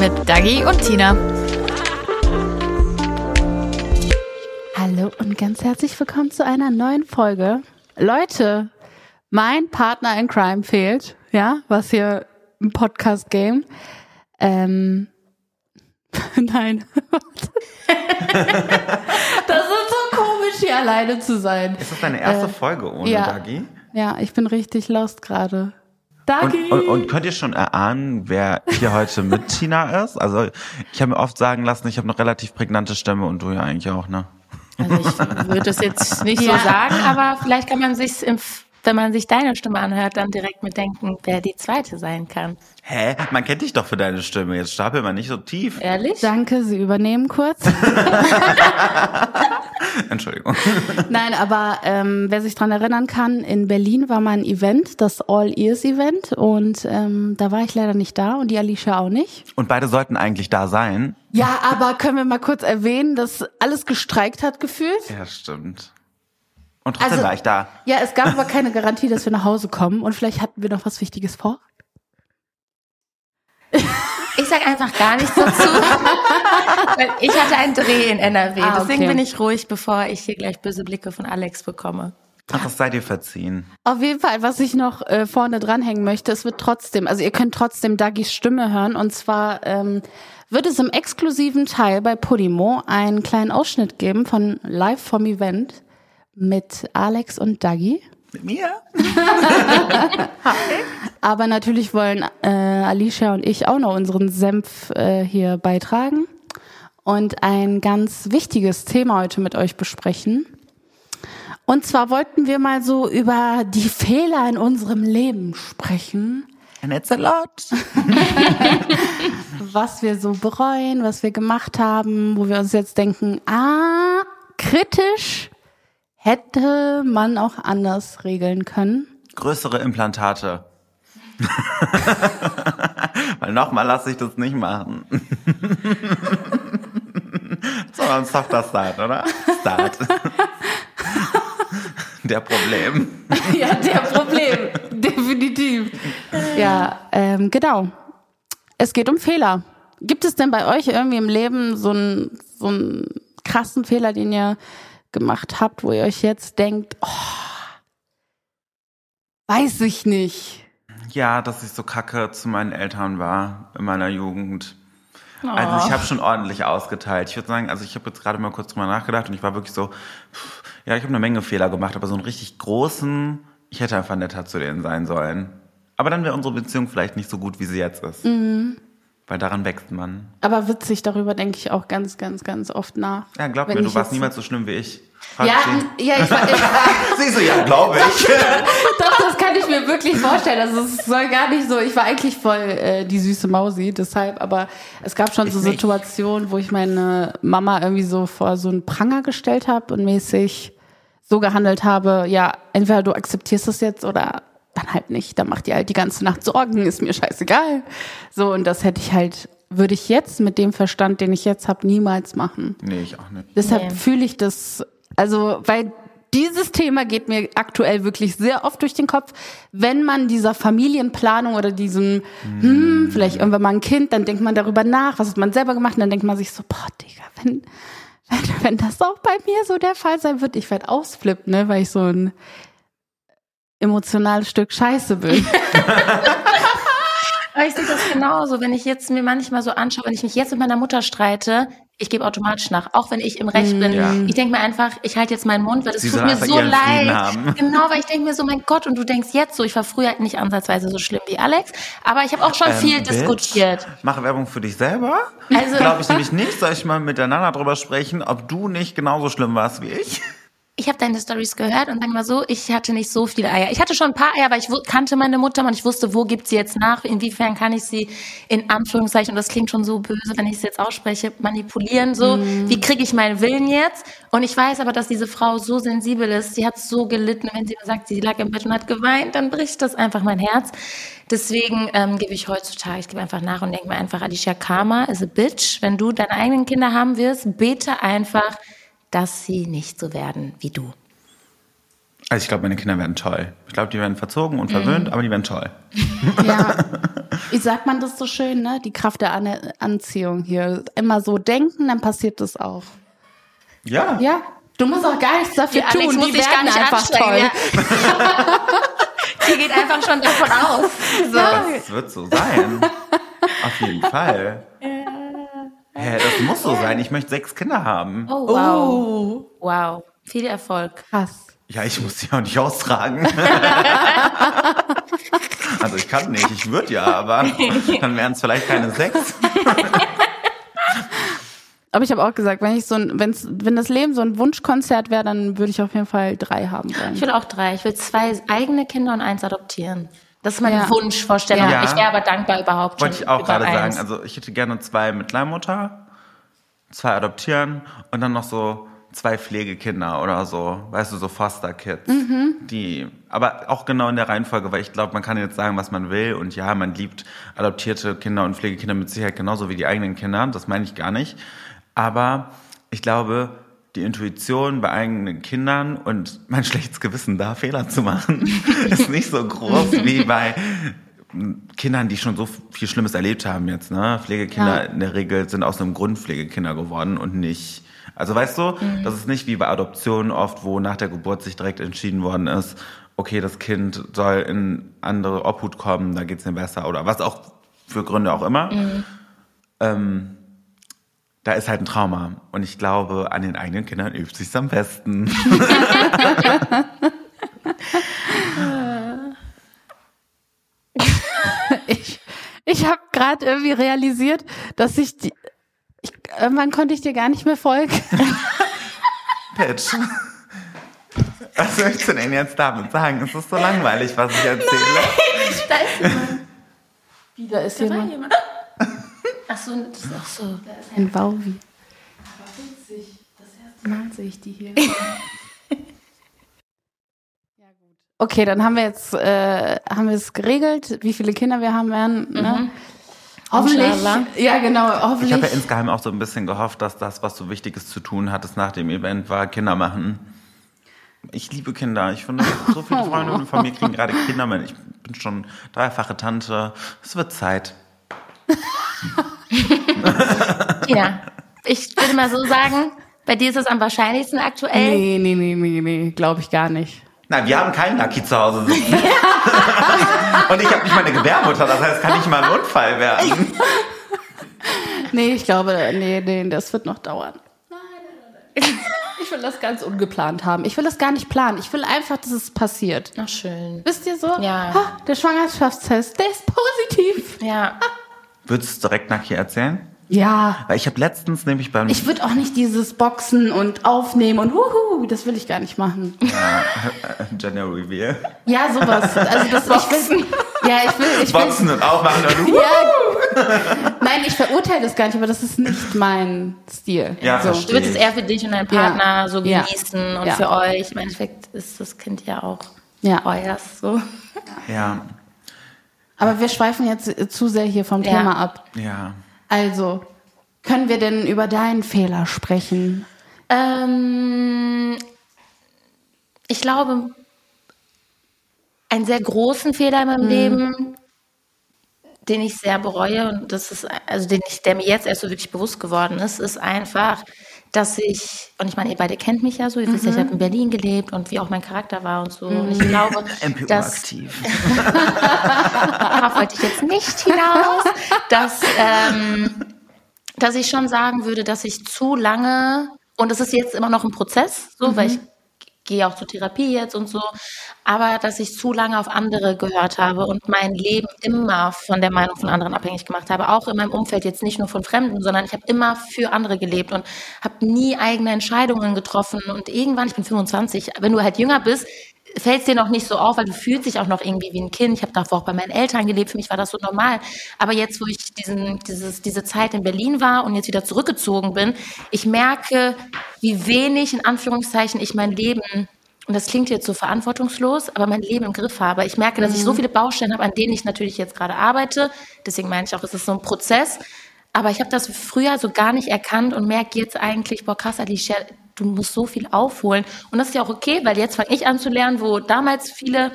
Mit Dagi und Tina. Hallo und ganz herzlich willkommen zu einer neuen Folge. Leute, mein Partner in Crime fehlt, ja, was hier im Podcast-Game. Ähm, nein. das ist so komisch, hier alleine zu sein. Ist das deine erste Äh, Folge ohne ja. Dagi? Ja, ich bin richtig lost gerade. Und, Dagi! und, und könnt ihr schon erahnen, wer hier heute mit Tina ist? Also ich habe mir oft sagen lassen, ich habe eine relativ prägnante Stimme und du ja eigentlich auch, ne? Also ich würde das jetzt nicht Ja. so sagen, aber vielleicht kann man sich, wenn man sich deine Stimme anhört, dann direkt mitdenken, wer die zweite sein kann. Hä? Man kennt dich doch für deine Stimme. Jetzt stapel mal nicht so tief. Ehrlich? Danke, Sie übernehmen kurz. Entschuldigung. Nein, aber ähm, wer sich dran erinnern kann, in Berlin war mal ein Event, das All Ears Event und ähm, da war ich leider nicht da und die Alicia auch nicht. Und beide sollten eigentlich da sein. Ja, aber können wir mal kurz erwähnen, dass alles gestreikt hat gefühlt? Ja, stimmt. Und trotzdem Also- war ich da. Ja, es gab aber keine Garantie, dass wir nach Hause kommen und vielleicht hatten wir noch was Wichtiges vor. Ich sag einfach gar nichts dazu. Weil ich hatte einen Dreh in NRW. Ah, Deswegen okay. bin ich ruhig, bevor ich hier gleich böse Blicke von Alex bekomme. Ach, das sei dir verziehen. Auf jeden Fall, was ich noch äh, vorne dranhängen möchte, es wird trotzdem, also ihr könnt trotzdem Dagis Stimme hören und zwar ähm, wird es im exklusiven Teil bei Podimo einen kleinen Ausschnitt geben von Live vom Event mit Alex und Dagi. Mit mir? Aber natürlich wollen äh, Alicia und ich auch noch unseren Senf äh, hier beitragen und ein ganz wichtiges Thema heute mit euch besprechen. Und zwar wollten wir mal so über die Fehler in unserem Leben sprechen, And it's a lot. was wir so bereuen, was wir gemacht haben, wo wir uns jetzt denken, ah, kritisch hätte man auch anders regeln können. Größere Implantate. Weil nochmal lasse ich das nicht machen. Sondern ein softer Start, oder? Start. Der Problem. Ja, der Problem. Definitiv. Ja, ähm, genau. Es geht um Fehler. Gibt es denn bei euch irgendwie im Leben so einen, so einen krassen Fehler, den ihr gemacht habt, wo ihr euch jetzt denkt, oh, weiß ich nicht. Ja, dass ich so kacke zu meinen Eltern war in meiner Jugend. Also ich habe schon ordentlich ausgeteilt. Ich würde sagen, also ich habe jetzt gerade mal kurz drüber nachgedacht und ich war wirklich so, pff, ja, ich habe eine Menge Fehler gemacht, aber so einen richtig großen, ich hätte einfach netter zu denen sein sollen. Aber dann wäre unsere Beziehung vielleicht nicht so gut, wie sie jetzt ist. Weil daran wächst man. Aber witzig, darüber denke ich auch ganz, ganz, ganz oft nach. Ja, glaub mir, du warst niemals so schlimm wie ich. Frag Ja, sie. ja, ich, war- ich, Sie so, ja, glaube ich. Doch, das kann ich mir wirklich vorstellen. Also es soll gar nicht so. Ich war eigentlich voll äh, die süße Mausi, deshalb. Aber es gab schon Ich so nicht. Situationen, wo ich meine Mama irgendwie so vor so einen Pranger gestellt habe und mäßig so gehandelt habe. Ja, entweder du akzeptierst es jetzt oder dann halt nicht. Dann macht die halt die ganze Nacht Sorgen. Ist mir scheißegal. So und das hätte ich halt, würde ich jetzt mit dem Verstand, den ich jetzt habe, niemals machen. nee, ich auch nicht. Deshalb Nee. fühle ich das, also, weil dieses Thema geht mir aktuell wirklich sehr oft durch den Kopf. Wenn man dieser Familienplanung oder diesem, hm, vielleicht irgendwann mal ein Kind, dann denkt man darüber nach, was hat man selber gemacht und dann denkt man sich so, boah, Digga, wenn, wenn, wenn das auch bei mir so der Fall sein wird, ich werde ausflippen, ne, weil ich so ein emotionales Stück Scheiße bin. Aber ich sehe das genauso, wenn ich jetzt mir manchmal so anschaue, wenn ich mich jetzt mit meiner Mutter streite, ich gebe automatisch nach, auch wenn ich im Recht bin. Ja. Ich denke mir einfach, ich halte jetzt meinen Mund, weil es Sie tut mir so leid. Genau, weil ich denke mir so, mein Gott, und du denkst jetzt so, ich war früher nicht ansatzweise so schlimm wie Alex, aber ich habe auch schon viel Ähm, diskutiert. Bitch, Mache Werbung für dich selber. Also- Glaube ich nämlich nicht. Soll ich mal miteinander drüber sprechen, ob du nicht genauso schlimm warst wie ich? Ich habe deine Stories gehört und sag mal so, ich hatte nicht so viele Eier. Ich hatte schon ein paar Eier, aber ich kannte meine Mutter und ich wusste, wo gibt sie jetzt nach, inwiefern kann ich sie in Anführungszeichen, und das klingt schon so böse, wenn ich es jetzt ausspreche, manipulieren, so, mm. wie kriege ich meinen Willen jetzt? Und ich weiß aber, dass diese Frau so sensibel ist, sie hat so gelitten, wenn sie sagt, sie lag im Bett und hat geweint, dann bricht das einfach mein Herz. Deswegen ähm, gebe ich heutzutage, ich gebe einfach nach und denke mir einfach, Alicia Karma is a bitch. Wenn du deine eigenen Kinder haben wirst, bete einfach, dass sie nicht so werden wie du? Also ich glaube, meine Kinder werden toll. Ich glaube, die werden verzogen und verwöhnt, mm. aber die werden toll. Ja, wie sagt man das so schön, ne? Die Kraft der An Anziehung hier. Immer so denken, dann passiert das auch. Ja. Ja. Du musst auch gar nichts dafür die tun. Muss die werden einfach toll. Ja. die geht einfach schon davon aus. So. Das wird so sein. Auf jeden Fall. Hä, das muss so sein. Ich möchte sechs Kinder haben. Oh, wow. Oh. Wow. Viel Erfolg. Krass. Ja, ich muss die auch nicht austragen. also ich kann nicht, ich würde ja, aber dann wären es vielleicht keine sechs. Aber ich habe auch gesagt, wenn ich so ein, wenn's, wenn das Leben so ein Wunschkonzert wäre, dann würde ich auf jeden Fall drei haben wollen. Ich will auch drei. Ich will zwei eigene Kinder und eins adoptieren. Das ist meine ja. Wunschvorstellung. Ja. Ich wäre aber dankbar überhaupt Wollte ich auch gerade sagen. Also ich hätte gerne zwei mit Leihmutter, zwei adoptieren und dann noch so zwei Pflegekinder oder so, weißt du, so Foster-Kids. Mhm. Die, aber auch genau in der Reihenfolge, weil ich glaube, man kann jetzt sagen, was man will und ja, man liebt adoptierte Kinder und Pflegekinder mit Sicherheit genauso wie die eigenen Kinder, das meine ich gar nicht. Aber ich glaube, die Intuition bei eigenen Kindern und mein schlechtes Gewissen da Fehler zu machen, ist nicht so groß wie bei Kindern, die schon so viel Schlimmes erlebt haben jetzt. Ne? Pflegekinder ja. in der Regel sind aus einem Grund Pflegekinder geworden und nicht. Also weißt du, mhm. das ist nicht wie bei Adoptionen oft, wo nach der Geburt sich direkt entschieden worden ist, okay, das Kind soll in andere Obhut kommen, da geht's mir besser oder was auch für Gründe auch immer. Mhm. Ähm, da ist halt ein Trauma. Und ich glaube, an den eigenen Kindern übt sich's am besten. ich ich habe gerade irgendwie realisiert, dass ich, die, ich irgendwann konnte ich dir gar nicht mehr folgen. Pitch. Was möchtest du denn jetzt damit sagen? Es ist so langweilig, was ich erzähle. Nein, da ist jemand. Wieder ist da jemand. jemand. Ach so, das ist auch so. Da ist ein Wauwi. Aber witzig. Das erste Mal sehe ich die hier. Okay, dann haben wir jetzt äh, haben wir es geregelt, wie viele Kinder wir haben werden. Ne? Mhm. Hoffentlich. Ja, genau. Hoffentlich. Ich habe ja insgeheim auch so ein bisschen gehofft, dass das, was so Wichtiges zu tun hattest nach dem Event, war Kinder machen. Ich liebe Kinder. Ich finde, so viele Freunde von mir kriegen gerade Kinder. Ich bin schon dreifache Tante. Es wird Zeit. ja, ich würde mal so sagen, bei dir ist es am wahrscheinlichsten aktuell. Nee, nee, nee, nee, nee, glaube ich gar nicht. Nein, wir haben keinen Lucky zu Hause sitzen. Und ich habe nicht meine Gebärmutter, das heißt, kann nicht mal ein Unfall werden. nee, ich glaube, nee, nee, das wird noch dauern. Nein, nein, nein. Ich will das ganz ungeplant haben. Ich will das gar nicht planen. Ich will einfach, dass es passiert. Ach, schön. Wisst ihr so? Ja. Ha, der Schwangerschaftstest, der ist positiv. Ja. Würdest du es direkt nach hier erzählen? Ja. Weil ich habe letztens nämlich beim. Ich würde auch nicht dieses Boxen und Aufnehmen und huhu, das will ich gar nicht machen. Ja, Gender Reveal. Ja, sowas. Also das Boxen. Ich will, ja, ich will, ich will. Boxen und aufmachen und ja, Nein, ich verurteile das gar nicht, aber das ist nicht mein Stil. Ja, so. Du willst es eher für dich und deinen Partner ja. so genießen ja. und ja. für euch. Im Endeffekt ist das Kind ja auch ja. euers. So. Ja. Aber wir schweifen jetzt zu sehr hier vom Thema ab. Ja. Also, können wir denn über deinen Fehler sprechen? Ähm, ich glaube, einen sehr großen Fehler in meinem mhm. Leben, den ich sehr bereue und das ist, also den ich, der mir jetzt erst so wirklich bewusst geworden ist, ist einfach, dass ich, und ich meine, ihr beide kennt mich ja so, ihr mhm. wisst ja, ich mhm. habe in Berlin gelebt und wie auch mein Charakter war und so. Mhm. Und ich glaube, MPU dass, aktiv. darauf wollte ich jetzt nicht hinaus, dass, ähm, dass ich schon sagen würde, dass ich zu lange, und es ist jetzt immer noch ein Prozess, so, mhm. weil ich gehe auch zur Therapie jetzt und so, aber dass ich zu lange auf andere gehört habe und mein Leben immer von der Meinung von anderen abhängig gemacht habe, auch in meinem Umfeld jetzt nicht nur von Fremden, sondern ich habe immer für andere gelebt und habe nie eigene Entscheidungen getroffen und irgendwann, ich bin 25, wenn du halt jünger bist, fällt es dir noch nicht so auf, weil du fühlst dich auch noch irgendwie wie ein Kind. Ich habe davor auch bei meinen Eltern gelebt, für mich war das so normal. Aber jetzt, wo ich diesen, dieses, diese Zeit in Berlin war und jetzt wieder zurückgezogen bin, ich merke, wie wenig, in Anführungszeichen, ich mein Leben, und das klingt jetzt so verantwortungslos, aber mein Leben im Griff habe. Ich merke, dass ich so viele Baustellen habe, an denen ich natürlich jetzt gerade arbeite. Deswegen meine ich auch, es ist so ein Prozess. Aber ich habe das früher so gar nicht erkannt und merke jetzt eigentlich, boah krass, Alicia, du musst so viel aufholen. Und das ist ja auch okay, weil jetzt fange ich an zu lernen, wo damals viele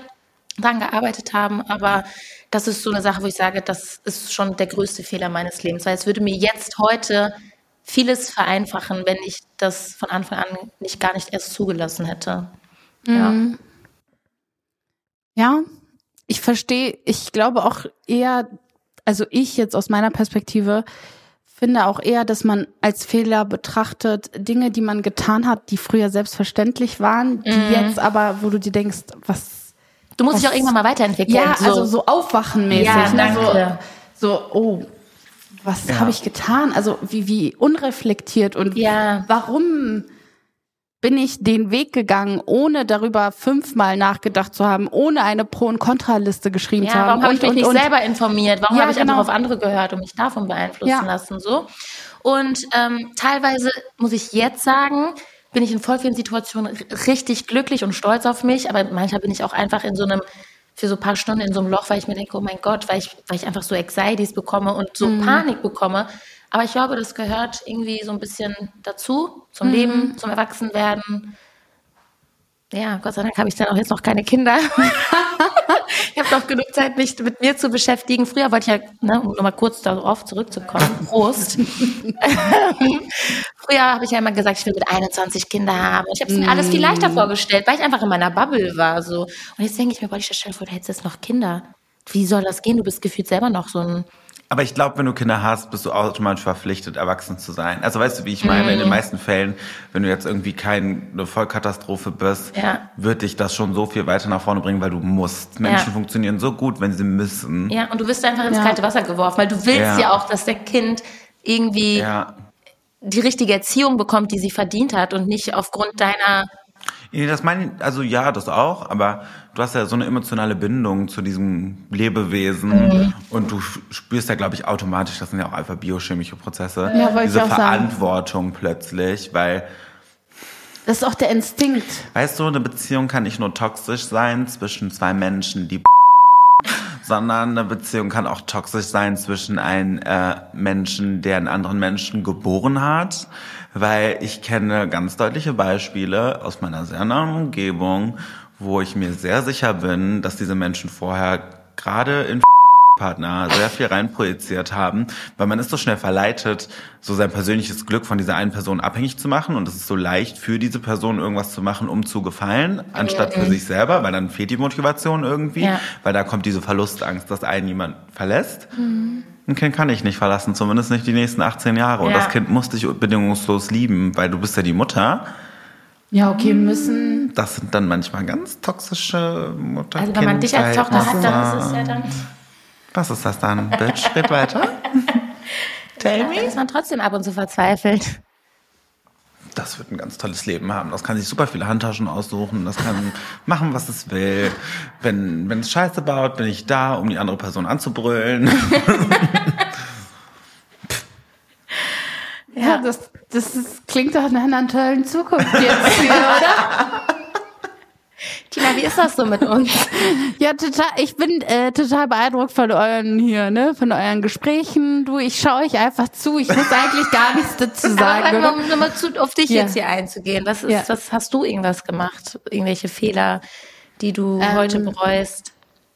dran gearbeitet haben. Aber das ist so eine Sache, wo ich sage, das ist schon der größte Fehler meines Lebens. Weil es würde mir jetzt heute vieles vereinfachen, wenn ich das von Anfang an nicht gar nicht erst zugelassen hätte. Ja. Mhm. Ja, ich verstehe, ich glaube auch eher, also ich jetzt aus meiner Perspektive, finde auch eher, dass man als Fehler betrachtet Dinge, die man getan hat, die früher selbstverständlich waren, die Mhm. jetzt aber, wo du dir denkst, was. Du musst was, dich auch irgendwann mal weiterentwickeln. Ja, also so aufwachenmäßig. Ja, ne? So, so, oh, was Ja. habe ich getan? Also wie, wie unreflektiert und Ja. warum bin ich den Weg gegangen, ohne darüber fünfmal nachgedacht zu haben, ohne eine Pro- und Kontraliste geschrieben zu Ja, haben. warum habe ich und, mich nicht und, und, selber informiert? Warum Ja, habe ich genau. einfach auf andere gehört und mich davon beeinflussen Ja. lassen? So. Und ähm, teilweise muss ich jetzt sagen, bin ich in voll vielen Situationen richtig glücklich und stolz auf mich, aber manchmal bin ich auch einfach in so einem für so ein paar Stunden in so einem Loch, weil ich mir denke, oh mein Gott, weil ich, weil ich einfach so Anxieties bekomme und so Mhm. Panik bekomme. Aber ich glaube, das gehört irgendwie so ein bisschen dazu, Mhm. zum Leben, zum Erwachsenwerden. Ja, Gott sei Dank habe ich dann auch jetzt noch keine Kinder. ich habe noch genug Zeit, mich mit mir zu beschäftigen. Früher wollte ich ja, ne, um nochmal kurz darauf zurückzukommen, Prost. Früher habe ich ja immer gesagt, ich will mit 21 Kinder haben. Und ich habe es mir alles viel leichter vorgestellt, weil ich einfach in meiner Bubble war. So. Und jetzt denke ich mir, boah, ich stelle vor, du hättest jetzt noch Kinder. Wie soll das gehen? Du bist gefühlt selber noch so ein Aber ich glaube, wenn du Kinder hast, bist du automatisch verpflichtet, erwachsen zu sein. Also weißt du, wie ich meine? In Mhm. den meisten Fällen, wenn du jetzt irgendwie keine Vollkatastrophe bist, Ja. wird dich das schon so viel weiter nach vorne bringen, weil du musst. Menschen Ja. funktionieren so gut, wenn sie müssen. Ja, und du wirst einfach ins Ja. kalte Wasser geworfen, weil du willst ja, Ja. auch, dass der Kind irgendwie Ja. die richtige Erziehung bekommt, die sie verdient hat und nicht aufgrund deiner Nee, das meine ich, also ja, das auch, aber du hast ja so eine emotionale Bindung zu diesem Lebewesen Mhm. und du spürst ja, glaube ich, automatisch, das sind ja auch einfach biochemische Prozesse, Ja, diese auch sagen. Verantwortung plötzlich, weil das ist auch der Instinkt. Weißt du, eine Beziehung kann nicht nur toxisch sein zwischen zwei Menschen, die sondern eine Beziehung kann auch toxisch sein zwischen einem äh, Menschen, der einen anderen Menschen geboren hat, weil ich kenne ganz deutliche Beispiele aus meiner sehr nahen Umgebung, wo ich mir sehr sicher bin, dass diese Menschen vorher gerade in Partner sehr viel reinprojiziert haben, weil man ist so schnell verleitet, so sein persönliches Glück von dieser einen Person abhängig zu machen und es ist so leicht für diese Person irgendwas zu machen, um zu gefallen, anstatt für sich selber, weil dann fehlt die Motivation irgendwie, Ja. weil da kommt diese Verlustangst, dass einen jemand verlässt. Ein Kind kann ich nicht verlassen, zumindest nicht die nächsten 18 Jahre. Und Ja. das Kind muss dich bedingungslos lieben, weil du bist ja die Mutter. Ja, okay, müssen. Das sind dann manchmal ganz toxische mutter Also wenn man dich als Tochter hat, dann ist es ja dann, Was ist das dann? Bitch, red weiter. Tell me. ist man trotzdem ab und zu verzweifelt. Das wird ein ganz tolles Leben haben. Das kann sich super viele Handtaschen aussuchen. Das kann machen, was es will. Wenn, wenn es Scheiße baut, bin ich da, um die andere Person anzubrüllen. Ja, das, das ist, klingt doch nach einer tollen Zukunft jetzt hier, oder? Tina, wie ist das so mit uns? Ja, total. Ich bin äh, total beeindruckt von euren hier, ne, von euren Gesprächen. Du, ich schaue euch einfach zu. Ich muss eigentlich gar nichts dazu Aber sagen. Oder? um nochmal zu, auf dich Ja. jetzt hier einzugehen. Was, ist, Ja. was hast du irgendwas gemacht? Irgendwelche Fehler, die du Ähm. heute bereust?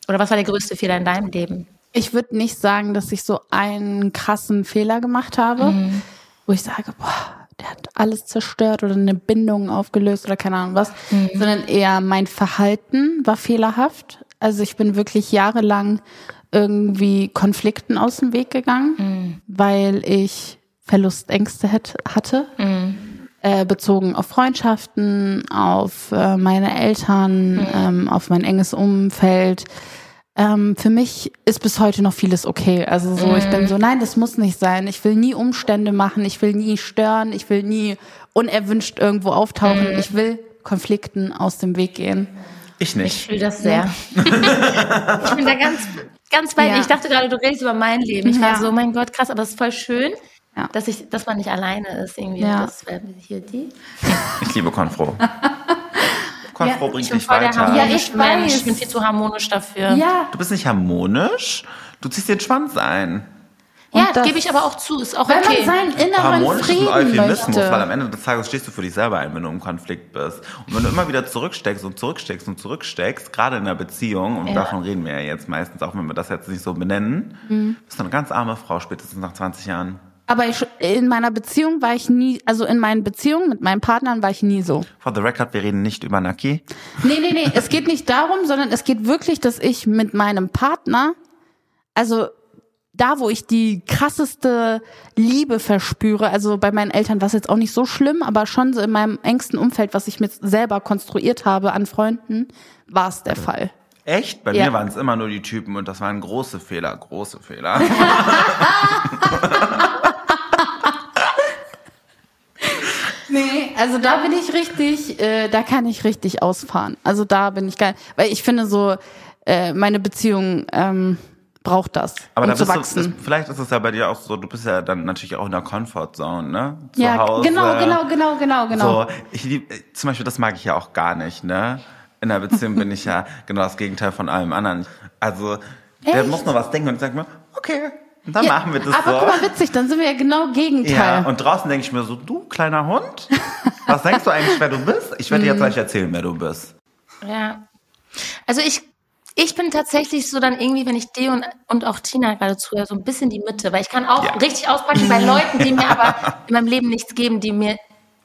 Oder was war der größte Fehler in deinem Leben? Ich würde nicht sagen, dass ich so einen krassen Fehler gemacht habe, wo ich sage, boah, der hat alles zerstört oder eine Bindung aufgelöst oder keine Ahnung was, sondern eher mein Verhalten war fehlerhaft. Also ich bin wirklich jahrelang irgendwie Konflikten aus dem Weg gegangen, weil ich Verlustängste hatte. äh, bezogen auf Freundschaften, auf äh, meine Eltern, Mhm. ähm, auf mein enges Umfeld. Ähm, für mich ist bis heute noch vieles okay. Also so, ich Mhm. bin so, nein, das muss nicht sein. Ich will nie Umstände machen, ich will nie stören, ich will nie unerwünscht irgendwo auftauchen. Mhm. Ich will Konflikten aus dem Weg gehen. Ich Ich nicht. fühle das sehr. ich bin da ganz, ganz bei dir. Ja. Ich dachte gerade, du redest über mein Leben. Ich war Ja. so, mein Gott, krass, aber es ist voll schön, Ja. dass ich, dass man nicht alleine ist irgendwie. Ja. Das wäre hier die. Ich liebe Konfro. Konfro bringt Ich bin dich weiter. Ja, ich Mensch. weiß. Ich bin viel zu harmonisch dafür. Ja, Du bist nicht harmonisch, du ziehst den Schwanz ein. Ja, Und das- gebe ich aber auch zu. Ist auch wenn okay. man seinen inneren Harmonisch ist ein Frieden Euphemismus, weil am möchte. Ende des Tages stehst du für dich selber ein, wenn du im Konflikt bist. Und wenn du immer wieder zurücksteckst und zurücksteckst und zurücksteckst, gerade in einer Beziehung, und Ja. davon reden wir ja jetzt meistens, auch wenn wir das jetzt nicht so benennen, Mhm. bist du eine ganz arme Frau, spätestens nach 20 Jahren. Aber ich, in meiner Beziehung war ich nie, also in meinen Beziehungen mit meinen Partnern war ich nie so. For the record, wir reden nicht über Naki. Nee, nee, nee, es geht nicht darum, sondern es geht wirklich, dass ich mit meinem Partner, also da, wo ich die krasseste Liebe verspüre, also bei meinen Eltern war es jetzt auch nicht so schlimm, aber schon so in meinem engsten Umfeld, was ich mir selber konstruiert habe an Freunden, war es der Fall. Echt? Bei Ja. mir waren es immer nur die Typen und das waren große Fehler, große Fehler. Nee, also da bin ich richtig, äh, da kann ich richtig ausfahren. Also da bin ich geil, weil ich finde so, äh, meine Beziehung ähm, braucht das, Aber um da zu bist du, wachsen. ist, vielleicht ist es ja bei dir auch so, du bist ja dann natürlich auch in der Comfortzone, ne? Zu ja, Hause. genau, genau, genau, genau, genau. So, ich lieb, zum Beispiel, das mag ich ja auch gar nicht, ne? In einer Beziehung bin ich ja genau das Gegenteil von allem anderen. Also, der Echt? muss nur was denken und ich sag mir, okay, dann Ja, machen wir das aber so. guck mal, witzig, dann sind wir ja genau Gegenteil. ja, und draußen denke ich mir so, du kleiner Hund, was denkst du eigentlich, wer du bist? Ich werde dir Mhm. jetzt gleich erzählen, wer du bist. Ja. Also ich, ich bin tatsächlich so dann irgendwie, wenn ich dir und, und auch Tina gerade zuhöre, so ein bisschen die Mitte, weil ich kann auch Ja. richtig auspacken bei Leuten, die mir aber in meinem Leben nichts geben, die mir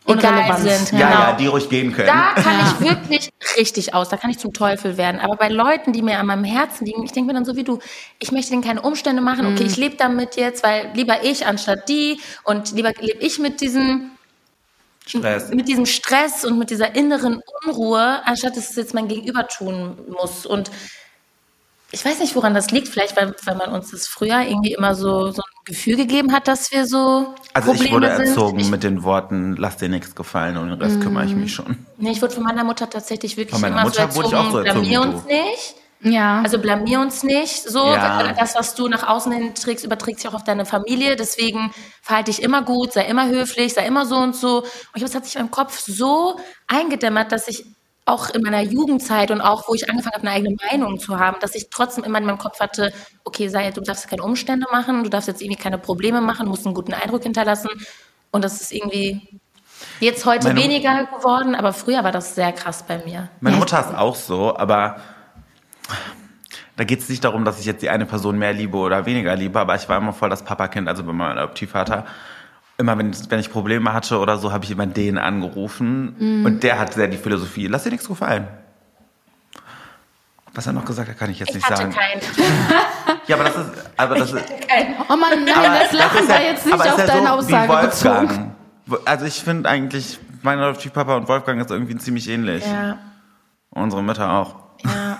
egal Unrelevant. sind. Ja, genau. ja, die ruhig gehen können. Da kann ich wirklich richtig aus, da kann ich zum Teufel werden. Aber bei Leuten, die mir an meinem Herzen liegen, ich denke mir dann so wie du, ich möchte denen keine Umstände machen. Okay, ich lebe damit jetzt, weil lieber ich anstatt die und lieber lebe ich mit diesem Stress. mit diesem Stress und mit dieser inneren Unruhe, anstatt dass es jetzt mein Gegenüber tun muss. Und ich weiß nicht, woran das liegt. Vielleicht, weil, weil man uns das früher irgendwie immer so, so ein Gefühl gegeben hat, dass wir so Also Probleme ich wurde erzogen Ich, mit den Worten, lass dir nichts gefallen und den Rest kümmere ich mich schon. nee, ich wurde von meiner Mutter tatsächlich wirklich Von meiner immer Mutter so wurde ich erzogen, auch so erzogen blamier uns nicht. Ja. Also blamier uns nicht. So, Ja. das, was du nach außen hin trägst, überträgt sich auch auf deine Familie. Deswegen verhalte dich immer gut, sei immer höflich, sei immer so und so. Und ich glaube, es hat sich in meinem Kopf so eingedämmert, dass ich auch in meiner Jugendzeit und auch, wo ich angefangen habe, eine eigene Meinung zu haben, dass ich trotzdem immer in meinem Kopf hatte, okay, sei, du darfst keine Umstände machen, du darfst jetzt irgendwie keine Probleme machen, musst einen guten Eindruck hinterlassen. Und das ist irgendwie jetzt heute Meine- weniger geworden, aber früher war das sehr krass bei mir. Meine Mutter ist auch so, aber da geht es nicht darum, dass ich jetzt die eine Person mehr liebe oder weniger liebe, aber ich war immer voll das Papakind, also bei meinem Adoptivvater. Immer wenn, wenn ich Probleme hatte oder so, habe ich immer den angerufen und der hat sehr die Philosophie, lass dir nichts gefallen. Was er noch gesagt hat, kann ich jetzt Ich nicht hatte sagen. keinen. Ja, aber das ist, aber das ist, Oh Mann, nein, aber das Lachen ist war ja- jetzt nicht auf ja deine so Aussage wie bezogen. Wolfgang. Also ich finde eigentlich, mein Adoptivpapa und Wolfgang ist irgendwie ziemlich ähnlich. Ja. Unsere Mütter auch. Ja.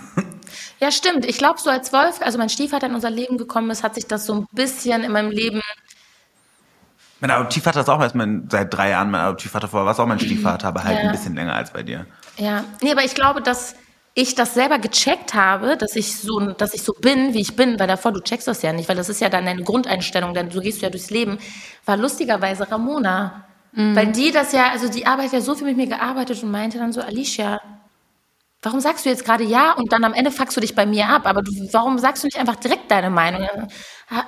Ja, stimmt. Ich glaube, so als Wolf, also mein Stiefvater in unser Leben gekommen ist, hat sich das so ein bisschen in meinem Leben. Mein Adoptivvater ist auch erst mein, seit drei Jahren mein Adoptivvater, vorher war es auch mein Stiefvater, aber halt Ja. ein bisschen länger als bei dir. Ja. Nee, aber ich glaube, dass ich das selber gecheckt habe, dass ich so, dass ich so bin, wie ich bin, weil davor du checkst das ja nicht, weil das ist ja dann deine Grundeinstellung, denn so gehst du ja durchs Leben, war lustigerweise Ramona. Weil die das ja, also die arbeitet ja so viel mit mir gearbeitet und meinte dann so, Alicia, warum sagst du jetzt gerade ja und dann am Ende fuckst du dich bei mir ab, aber du, warum sagst du nicht einfach direkt deine Meinung?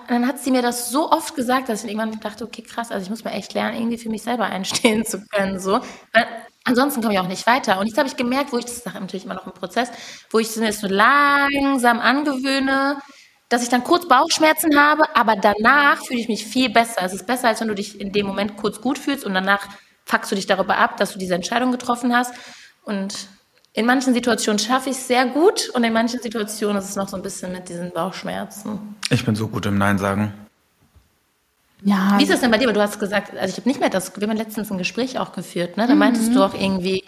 Dann, hat sie mir das so oft gesagt, dass ich irgendwann dachte, okay, krass, also ich muss mir echt lernen, irgendwie für mich selber einstehen zu können, so. Weil ansonsten komme ich auch nicht weiter. Und jetzt habe ich gemerkt, wo ich, das ist natürlich immer noch ein Prozess, wo ich es so langsam angewöhne, dass ich dann kurz Bauchschmerzen habe, aber danach fühle ich mich viel besser. Es ist besser, als wenn du dich in dem Moment kurz gut fühlst und danach fuckst du dich darüber ab, dass du diese Entscheidung getroffen hast. Und in manchen Situationen schaffe ich es sehr gut und in manchen Situationen ist es noch so ein bisschen mit diesen Bauchschmerzen. Ich bin so gut im Nein sagen. Ja, Wie ist das denn bei dir? Aber du hast gesagt, also ich habe nicht mehr das, wir haben letztens ein Gespräch auch geführt, ne? Da meintest du auch irgendwie,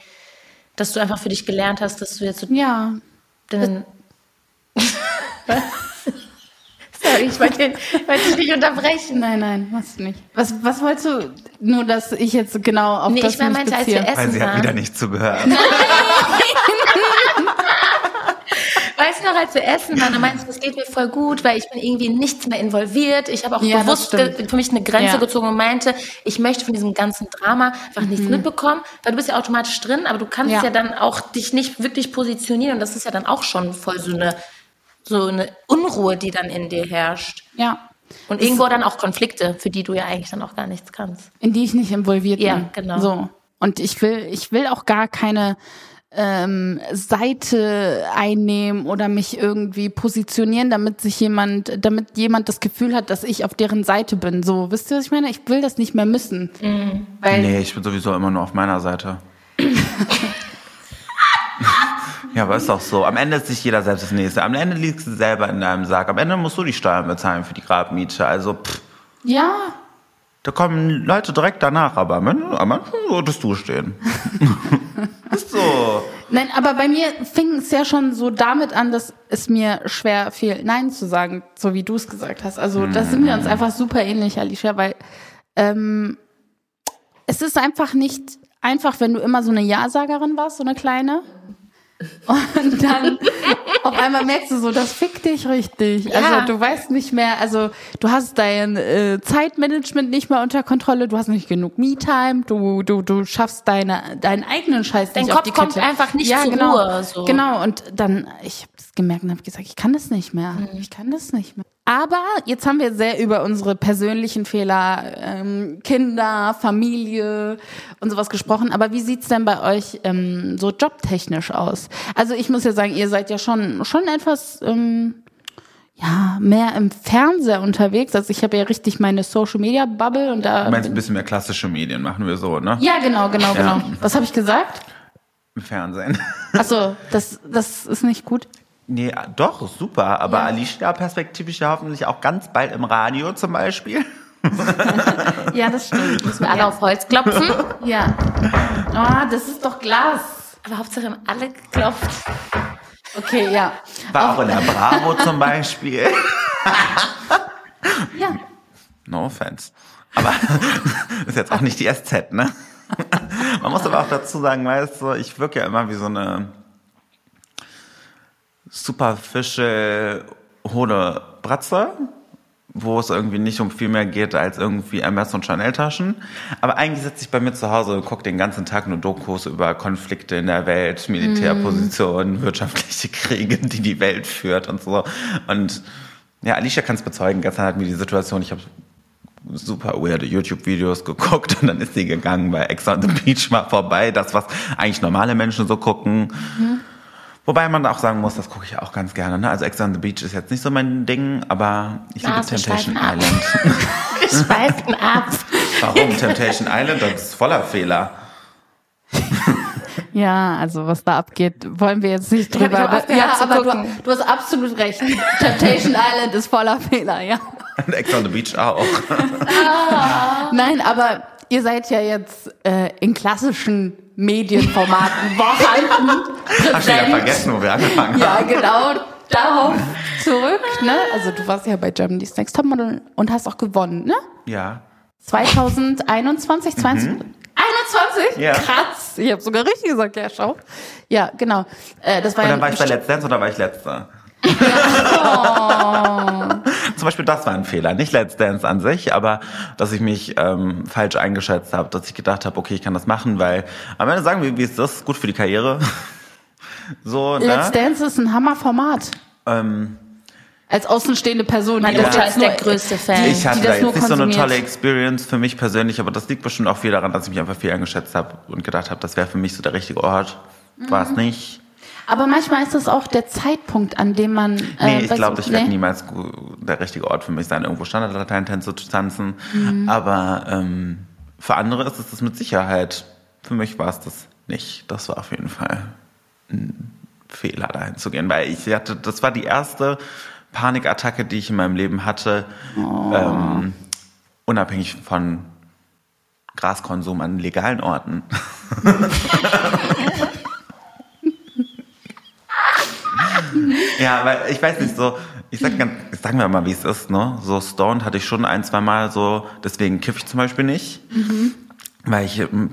dass du einfach für dich gelernt hast, dass du jetzt so ja. den, Sorry, ich wollte, wollte dich nicht unterbrechen. Nein, nein, machst du nicht. Was, was wolltest du? Nur, dass ich jetzt genau auf Nee, das ich meinte, als wir Weil essen sie hat waren. wieder nicht zugehört. Weißt du noch, als wir essen waren, du meinst, das geht mir voll gut, weil ich bin irgendwie in nichts mehr involviert. Ich habe auch Ja, bewusst für mich eine Grenze Ja. Mhm. gezogen und meinte, ich möchte von diesem ganzen Drama einfach nichts mitbekommen, weil du bist ja automatisch drin, aber du kannst ja. Ja. dann auch dich nicht wirklich positionieren und das ist ja dann auch schon voll so eine, so eine Unruhe, die dann in dir herrscht. Ja. Und irgendwo dann auch Konflikte, für die du ja eigentlich dann auch gar nichts kannst. In die ich nicht involviert Ja, bin. genau. So. Und ich will, ich will auch gar keine ähm, Seite einnehmen oder mich irgendwie positionieren, damit sich jemand, damit jemand das Gefühl hat, dass ich auf deren Seite bin. So, wisst ihr, was ich meine? Ich will das nicht mehr müssen. Weil Nee, ich bin sowieso immer nur auf meiner Seite. ja, aber ist doch so. Am Ende ist sich jeder selbst das Nächste. Am Ende liegst du selber in deinem Sarg. Am Ende musst du die Steuern bezahlen für die Grabmiete. Also, pff, ja, da kommen Leute direkt danach. Aber am Ende, solltest du stehen. ist so. Nein, aber bei mir fing es ja schon so damit an, dass es mir schwer fiel, Nein zu sagen, so wie du es gesagt hast. Also da sind wir uns einfach super ähnlich, Alicia, weil ähm, es ist einfach nicht einfach, wenn du immer so eine Ja-Sagerin warst, so eine kleine. Und dann auf einmal merkst du so, das fickt dich richtig. Also Ja. du weißt nicht mehr, also du hast dein äh, Zeitmanagement nicht mehr unter Kontrolle, du hast nicht genug Me-Time, du, du, du schaffst deine, deinen eigenen Scheiß Dein nicht auf Kopf die kommt Kette. einfach nicht ja, zur genau, Ruhe, so. Genau, und dann, ich das gemerkt und habe gesagt, ich kann das nicht mehr. Mhm. Ich kann das nicht mehr. Aber jetzt haben wir sehr über unsere persönlichen Fehler, ähm, Kinder, Familie und sowas gesprochen. Aber wie sieht's denn bei euch ähm, so jobtechnisch aus? Also ich muss ja sagen, ihr seid ja schon schon etwas ähm, ja mehr im Fernseher unterwegs. Also ich habe ja richtig meine Social Media Bubble und da Du meinst ein bisschen mehr klassische Medien machen wir so, ne? ja genau genau Ja. genau. Was habe ich gesagt? Im Fernsehen. Achso, das das ist nicht gut. Nee, doch, super. Aber Alicia perspektivisch ja hoffentlich auch ganz bald im Radio zum Beispiel. Ja, das stimmt. Müssen wir alle auf Holz klopfen. Ja. Oh, das ist doch Glas. Aber Hauptsache haben alle geklopft. Okay, ja. War auch in der Bravo zum Beispiel. Ja. No offense. Aber ist jetzt auch nicht die SZ, ne? Man muss aber auch dazu sagen, weißt du, ich wirke ja immer wie so eine superficial hohle Bratze, wo es irgendwie nicht um viel mehr geht als irgendwie Hermes und Chanel-Taschen. Aber eigentlich sitze ich bei mir zu Hause und gucke den ganzen Tag nur Dokus über Konflikte in der Welt, Militärpositionen, wirtschaftliche Kriege, die die Welt führt und so. Und ja, Alicia kann es bezeugen. Gestern hatten wir die Situation, ich habe super weirde YouTube-Videos geguckt und dann ist sie gegangen bei Ex on the Beach mal vorbei. Das, was eigentlich normale Menschen so gucken. Wobei man auch sagen muss, das gucke ich auch ganz gerne. Ne? Also Ex on the Beach ist jetzt nicht so mein Ding, aber ich liebe Nase Temptation. Island. Wir schweifen ab. Warum? Temptation Island, das ist voller Fehler. Ja, also was da abgeht, wollen wir jetzt nicht drüber. hab aufgehört ja, aber du, du hast absolut recht. Temptation Island ist voller Fehler, ja. Und Ex on the Beach auch. Nein, aber ihr seid ja jetzt äh, in klassischen Medienformaten vorhanden. Hast du präsent. vergessen, wo wir angefangen haben? Ja, genau. Darauf zurück, ne? Also du warst ja bei Germany's Next Topmodel und hast auch gewonnen, ne? Ja. 2021, 20, 21? Ja. Krass. Ich habe sogar richtig gesagt, ja, schau. Ja, genau. Äh, das war Und ja dann war ich bei Let's Dance oder war ich Letzter? Zum Beispiel das war ein Fehler. Nicht Let's Dance an sich, aber dass ich mich ähm, falsch eingeschätzt habe, dass ich gedacht habe, okay, ich kann das machen, weil am Ende sagen wir, wie ist das? Gut für die Karriere. so, Let's ne? Dance ist ein Hammerformat. Ähm, Als außenstehende Person. Meine die Mutter das ist der nur- größte Fan. ich hatte die da das nur jetzt nicht so eine tolle Experience für mich persönlich, aber das liegt bestimmt auch viel daran, dass ich mich einfach viel eingeschätzt habe und gedacht habe, das wäre für mich so der richtige Ort. War Mhm. es nicht. Aber manchmal ist das auch der Zeitpunkt, an dem man. Äh, Nee, ich glaube, werde nee? niemals gu- der richtige Ort für mich sein, irgendwo Standardlateintänze zu tanzen. Mhm. Aber ähm, für andere ist es das mit Sicherheit. Für mich war es das nicht. Das war auf jeden Fall ein Fehler, dahin zu gehen. Weil ich hatte, das war die erste Panikattacke, die ich in meinem Leben hatte. Oh. Ähm, unabhängig von Graskonsum an legalen Orten. ja, weil ich weiß nicht so, ich sag ganz, sagen wir mal, wie es ist, ne? So stoned hatte ich schon ein, zwei Mal so, deswegen kiffe ich zum Beispiel nicht. Mhm. Weil ich ähm,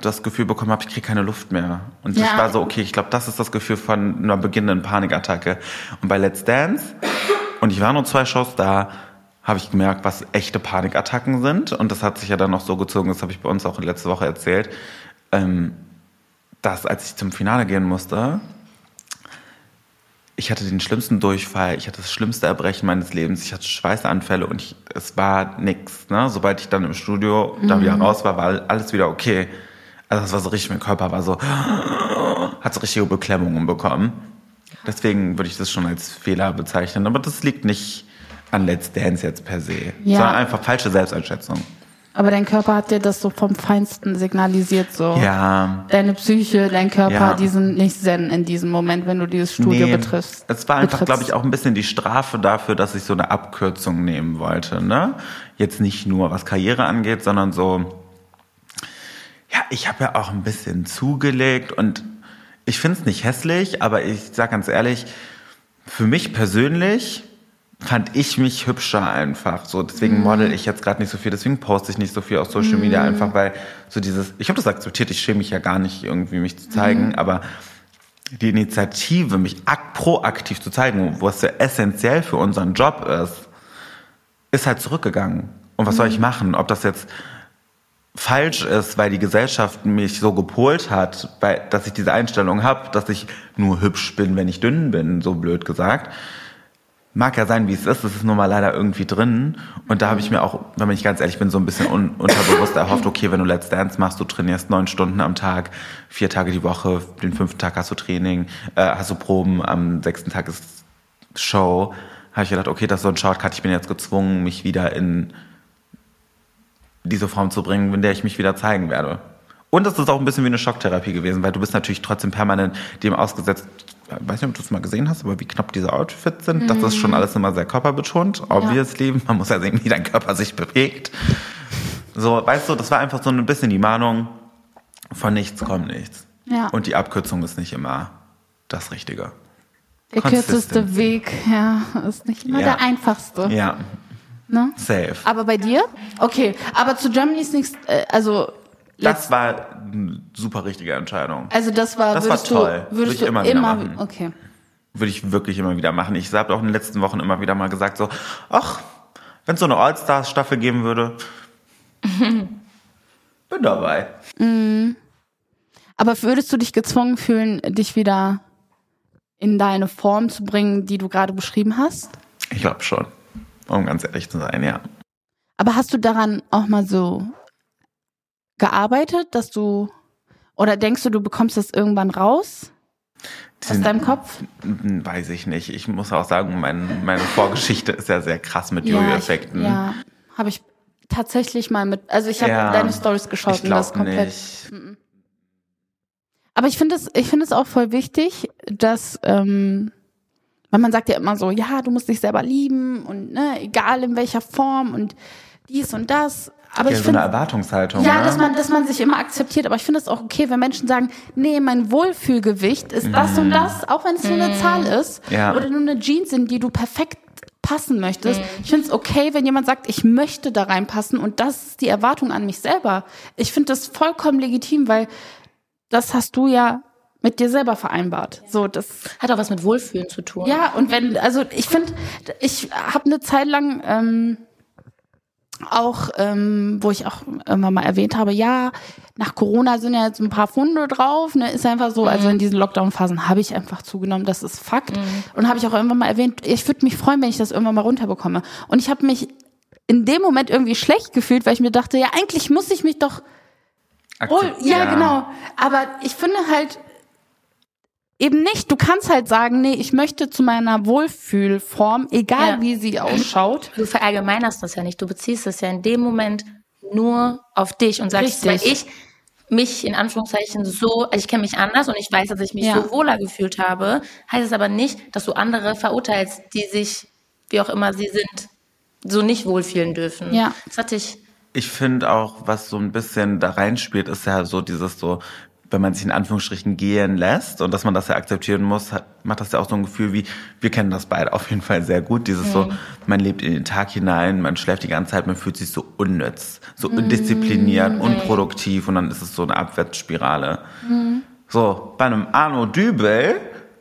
das Gefühl bekommen habe, ich kriege keine Luft mehr. Und Ja. ich war so, okay, ich glaube, das ist das Gefühl von einer beginnenden Panikattacke. Und bei Let's Dance, und ich war nur zwei Shows da, habe ich gemerkt, was echte Panikattacken sind. Und das hat sich ja dann noch so gezogen, das habe ich bei uns auch letzte Woche erzählt, ähm, dass als ich zum Finale gehen musste, ich hatte den schlimmsten Durchfall, ich hatte das schlimmste Erbrechen meines Lebens, ich hatte Schweißanfälle und ich, es war nix. Ne? Sobald ich dann im Studio da wieder raus war, war alles wieder okay. Also das war so richtig, mein Körper war so, hat so richtige Beklemmungen bekommen. Deswegen würde ich das schon als Fehler bezeichnen. Aber das liegt nicht an Let's Dance jetzt per se, Ja. sondern einfach falsche Selbsteinschätzung. Aber dein Körper hat dir das so vom Feinsten signalisiert, so. Ja, Deine Psyche, dein Körper, Ja. die sind nicht zen in diesem Moment, wenn du dieses Studio betriffst. Es war einfach, glaube ich, auch ein bisschen die Strafe dafür, dass ich so eine Abkürzung nehmen wollte. Ne? Jetzt nicht nur was Karriere angeht, sondern so, ja, ich habe ja auch ein bisschen zugelegt und ich finde es nicht hässlich, aber ich sag ganz ehrlich, für mich persönlich fand ich mich hübscher einfach. So, deswegen Mhm. model ich jetzt gerade nicht so viel, deswegen poste ich nicht so viel auf Social Media, einfach weil so dieses, ich habe das akzeptiert, ich schäme mich ja gar nicht irgendwie mich zu zeigen, Mhm. aber die Initiative, mich ak proaktiv zu zeigen, was ja essentiell für unseren Job ist, ist halt zurückgegangen. Und was soll ich machen? Ob das jetzt falsch ist, weil die Gesellschaft mich so gepolt hat, weil, dass ich diese Einstellung habe, dass ich nur hübsch bin, wenn ich dünn bin, so blöd gesagt. Mag ja sein, wie es ist, es ist nun mal leider irgendwie drin. Und da habe ich mir auch, wenn ich ganz ehrlich bin, so ein bisschen un unterbewusst erhofft, okay, wenn du Let's Dance machst, du trainierst neun Stunden am Tag, vier Tage die Woche, den fünften Tag hast du Training, äh, hast du Proben, am sechsten Tag ist Show, habe ich gedacht, okay, das ist so ein Shortcut, ich bin jetzt gezwungen, mich wieder in diese Form zu bringen, in der ich mich wieder zeigen werde. Und es ist auch ein bisschen wie eine Schocktherapie gewesen, weil du bist natürlich trotzdem permanent dem ausgesetzt. Ich weiß nicht, ob du es mal gesehen hast, aber wie knapp diese Outfits sind, das ist schon alles immer sehr körperbetont. Obviously, man muss ja sehen, wie dein Körper sich bewegt. So, weißt du, das war einfach so ein bisschen die Mahnung, von nichts kommt nichts. Ja. Und die Abkürzung ist nicht immer das Richtige. Der kürzeste. Weg, ja, ist nicht immer Ja. der einfachste. Ja, Ne? safe. Aber bei dir? Okay, aber zu Germany's Next, äh, also, Das war eine super richtige Entscheidung. also das war, Das war toll. du, Würde würdest ich du immer immer, wieder machen. okay. würde ich wirklich immer wieder machen. Ich habe auch in den letzten Wochen immer wieder mal gesagt, so, ach, wenn es so eine All-Stars-Staffel geben würde, bin dabei. Aber würdest du dich gezwungen fühlen, dich wieder in deine Form zu bringen, die du gerade beschrieben hast? Ich glaube schon, um ganz ehrlich zu sein, ja. Aber hast du daran auch mal so gearbeitet, dass du, oder denkst du, du bekommst das irgendwann raus aus deinem Kopf? Weiß ich nicht. Ich muss auch sagen, mein, meine Vorgeschichte ist ja sehr krass mit Jojo-Effekten. Ja, habe ich tatsächlich mal mit, also ich habe Ja, deine Stories geschaut ich und das komplett. nicht. Aber ich finde es, ich finde es auch voll wichtig, dass, ähm, weil man sagt ja immer so, ja, du musst dich selber lieben und ne, egal in welcher Form und dies und das. Aber Ja, ich so eine finde, Erwartungshaltung. ja, ne? dass man, dass man sich immer akzeptiert. Aber ich finde es auch okay, wenn Menschen sagen, nee, mein Wohlfühlgewicht ist das und das, auch wenn es nur eine Zahl ist Mhm. Ja. oder nur eine Jeans sind, die du perfekt passen möchtest. Ich finde es okay, wenn jemand sagt, ich möchte da reinpassen und das ist die Erwartung an mich selber. Ich finde das vollkommen legitim, weil das hast du ja mit dir selber vereinbart. So, das Hat auch was mit Wohlfühlen zu tun. ja, und wenn, also ich finde, ich habe eine Zeit lang ähm, auch, ähm, wo ich auch irgendwann mal erwähnt habe, ja, nach Corona sind ja jetzt ein paar Funde drauf, ne, ist einfach so, also in diesen Lockdown-Phasen habe ich einfach zugenommen, das ist Fakt. Und habe ich auch irgendwann mal erwähnt, ich würde mich freuen, wenn ich das irgendwann mal runterbekomme. Und ich habe mich in dem Moment irgendwie schlecht gefühlt, weil ich mir dachte, ja, eigentlich muss ich mich doch wohl, Akzept- ja, genau. Aber ich finde halt eben nicht, du kannst halt sagen, nee, ich möchte zu meiner Wohlfühlform, egal Ja. wie sie ausschaut. Du verallgemeinerst das ja nicht. Du beziehst es ja in dem Moment nur auf dich und sagst, weil Richtig. ich mich in Anführungszeichen so, also ich kenne mich anders und ich weiß, dass ich mich Ja. so wohler gefühlt habe, heißt es aber nicht, dass du andere verurteilst, die sich, wie auch immer sie sind, so nicht wohlfühlen dürfen. Ja. Das hatte ich. Ich finde auch, was so ein bisschen da reinspielt, ist ja so dieses so, wenn man sich in Anführungsstrichen gehen lässt und dass man das ja akzeptieren muss, hat, macht das ja auch so ein Gefühl wie, wir kennen das beide auf jeden Fall sehr gut, dieses so, man lebt in den Tag hinein, man schläft die ganze Zeit, man fühlt sich so unnütz, so undiszipliniert, unproduktiv und dann ist es so eine Abwärtsspirale. So, bei einem Arno Dübel,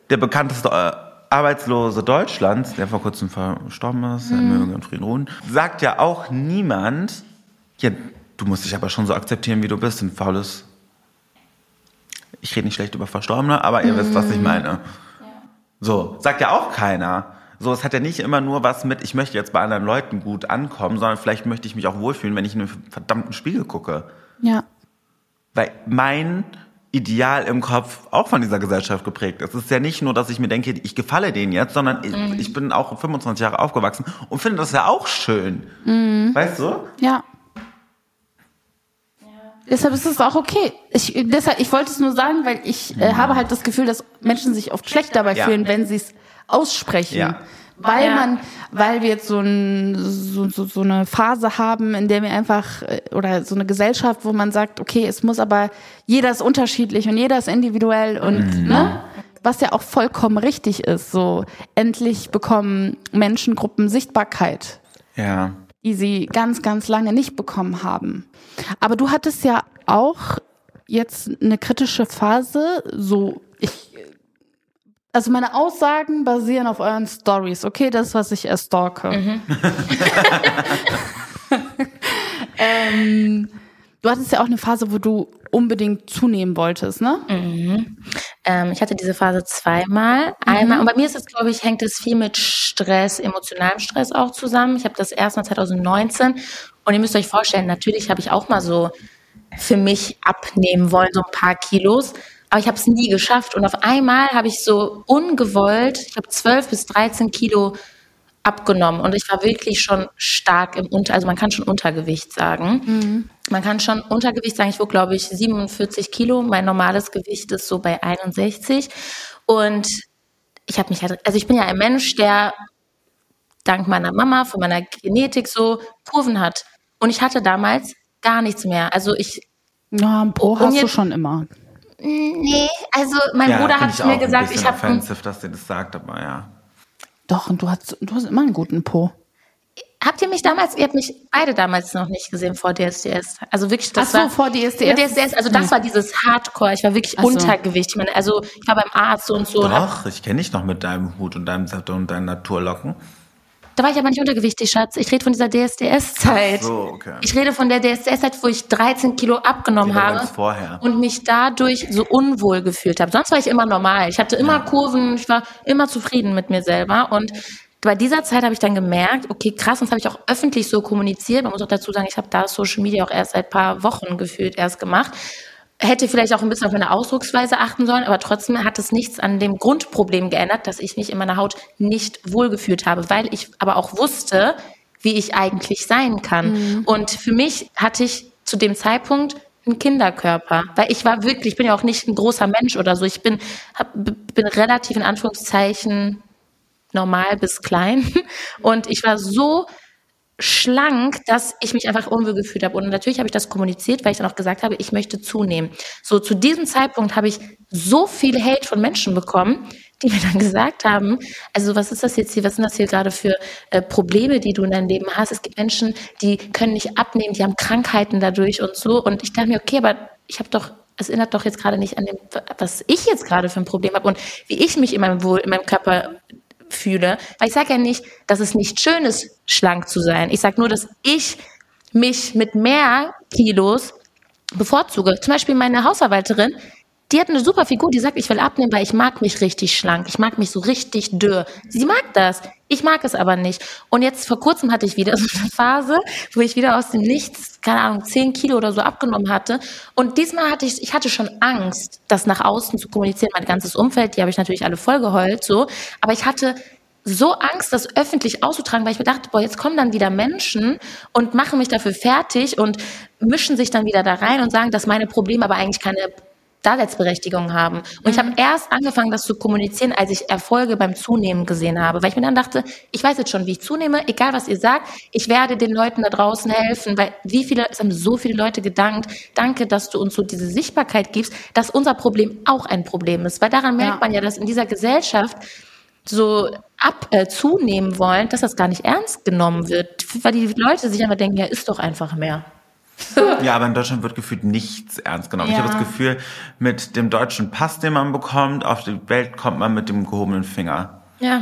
der bekannteste äh, Arbeitslose Deutschlands, der vor kurzem verstorben ist, er möge in Frieden ruhen, sagt ja auch niemand, ja, du musst dich aber schon so akzeptieren, wie du bist, ein faules. Ich rede nicht schlecht über Verstorbene, aber ihr wisst, was ich meine. So, sagt ja auch keiner. So, es hat ja nicht immer nur was mit, ich möchte jetzt bei anderen Leuten gut ankommen, sondern vielleicht möchte ich mich auch wohlfühlen, wenn ich in einen verdammten Spiegel gucke. Ja. Weil mein Ideal im Kopf auch von dieser Gesellschaft geprägt ist. Es ist ja nicht nur, dass ich mir denke, ich gefalle denen jetzt, sondern ich, ich bin auch 25 Jahre aufgewachsen und finde das ja auch schön. Weißt du? Ja. Deshalb ist es auch okay. Ich, deshalb, ich wollte es nur sagen, weil ich äh, habe halt das Gefühl, dass Menschen sich oft schlecht dabei Ja. fühlen, wenn sie es aussprechen. Ja. Weil Ja. man, weil wir jetzt so, ein, so, so, so eine Phase haben, in der wir einfach, äh, oder so eine Gesellschaft, wo man sagt, okay, es muss aber, jeder ist unterschiedlich und jeder ist individuell und, ne? Was ja auch vollkommen richtig ist. So, endlich bekommen Menschengruppen Sichtbarkeit Ja. Die sie ganz, ganz lange nicht bekommen haben. Aber du hattest ja auch jetzt eine kritische Phase, so ich also meine Aussagen basieren auf euren Stories, okay, das was ich erstalke. ähm, du hattest ja auch eine Phase, wo du unbedingt zunehmen wolltest, ne? Ähm, ich hatte diese Phase zweimal. Einmal, und bei mir ist es, glaube ich, hängt es viel mit Stress, emotionalem Stress auch zusammen. Ich habe das erst mal 2019 und ihr müsst euch vorstellen, natürlich habe ich auch mal so für mich abnehmen wollen, so ein paar Kilos. Aber ich habe es nie geschafft. Und auf einmal habe ich so ungewollt, ich glaube 12 bis 13 Kilo abgenommen. Und ich war wirklich schon stark im Unter, also man kann schon Untergewicht sagen. Man kann schon Untergewicht sagen. Ich wog, glaube ich, 47 Kilo. Mein normales Gewicht ist so bei 61. Und ich habe mich halt, also ich bin ja ein Mensch, der dank meiner Mama, von meiner Genetik so Kurven hat. Und ich hatte damals gar nichts mehr. Also ich, Ja, ein Po hast du jetzt- schon immer. nee, also mein ja, Bruder hat ich mir gesagt, ein bisschen ich habe offensive, dass der das sagt, aber ja. Doch, und du hast, du hast immer einen guten Po. Habt ihr mich damals, ihr habt mich beide damals noch nicht gesehen vor DSDS. Also wirklich, das Ach so, war vor DSDS. Ja, DSDS, also das war dieses Hardcore. Ich war wirklich so. Untergewicht. Ich meine, also ich war beim Arzt und so. Und Doch, ich kenne dich noch mit deinem Hut und deinem Sattel und deinen Naturlocken. Da war ich aber nicht untergewichtig, Schatz. Ich rede von dieser DSDS-Zeit. So, okay. Ich rede von der DSDS-Zeit, wo ich 13 Kilo abgenommen habe vorher. und mich dadurch so unwohl gefühlt habe. Sonst war ich immer normal. Ich hatte immer Kurven, ich war immer zufrieden mit mir selber und bei dieser Zeit habe ich dann gemerkt, okay, krass, und das habe ich auch öffentlich so kommuniziert. Man muss auch dazu sagen, ich habe da Social Media auch erst seit paar Wochen gefühlt erst gemacht. Hätte vielleicht auch ein bisschen auf meine Ausdrucksweise achten sollen, aber trotzdem hat es nichts an dem Grundproblem geändert, dass ich mich in meiner Haut nicht wohlgefühlt habe, weil ich aber auch wusste, wie ich eigentlich sein kann. Und für mich hatte ich zu dem Zeitpunkt einen Kinderkörper, weil ich war wirklich, ich bin ja auch nicht ein großer Mensch oder so, ich bin, hab, bin relativ in Anführungszeichen normal bis klein. Und ich war so schlank, dass ich mich einfach unwohl gefühlt habe. Und natürlich habe ich das kommuniziert, weil ich dann auch gesagt habe, ich möchte zunehmen. So zu diesem Zeitpunkt habe ich so viel Hate von Menschen bekommen, die mir dann gesagt haben, also was ist das jetzt hier, was sind das hier gerade für äh, Probleme, die du in deinem Leben hast? Es gibt Menschen, die können nicht abnehmen, die haben Krankheiten dadurch und so. Und ich dachte mir, okay, aber ich habe doch es erinnert doch jetzt gerade nicht an dem, was ich jetzt gerade für ein Problem habe und wie ich mich in meinem Wohl, in meinem Körper fühle. Weil ich sage ja nicht, dass es nicht schön ist, schlank zu sein. Ich sage nur, dass ich mich mit mehr Kilos bevorzuge. Zum Beispiel meine Hausverwalterin, die hat eine super Figur, die sagt, ich will abnehmen, weil ich mag mich richtig schlank. Ich mag mich so richtig dürr. Sie mag das. Ich mag es aber nicht. Und jetzt vor kurzem hatte ich wieder so eine Phase, wo ich wieder aus dem Nichts, keine Ahnung, 10 Kilo oder so abgenommen hatte. Und diesmal hatte ich, ich hatte schon Angst, das nach außen zu kommunizieren. Mein ganzes Umfeld, die habe ich natürlich alle vollgeheult, so. Aber ich hatte so Angst, das öffentlich auszutragen, weil ich mir dachte, boah, jetzt kommen dann wieder Menschen und machen mich dafür fertig und mischen sich dann wieder da rein und sagen, dass meine Probleme aber eigentlich keine Daseinsberechtigung haben. Und ich habe erst angefangen, das zu kommunizieren, als ich Erfolge beim Zunehmen gesehen habe, weil ich mir dann dachte, ich weiß jetzt schon, wie ich zunehme, egal was ihr sagt, ich werde den Leuten da draußen helfen, weil wie viele, es haben so viele Leute gedankt, danke, dass du uns so diese Sichtbarkeit gibst, dass unser Problem auch ein Problem ist, weil daran merkt Ja. man ja, dass in dieser Gesellschaft so ab äh, zunehmen wollen, dass das gar nicht ernst genommen wird, weil die Leute sich einfach denken, ja, ist doch einfach mehr. Ja, aber in Deutschland wird gefühlt nichts ernst genommen. Ich Ja. habe das Gefühl, mit dem deutschen Pass, den man bekommt, auf die Welt kommt man mit dem gehobenen Finger. Ja.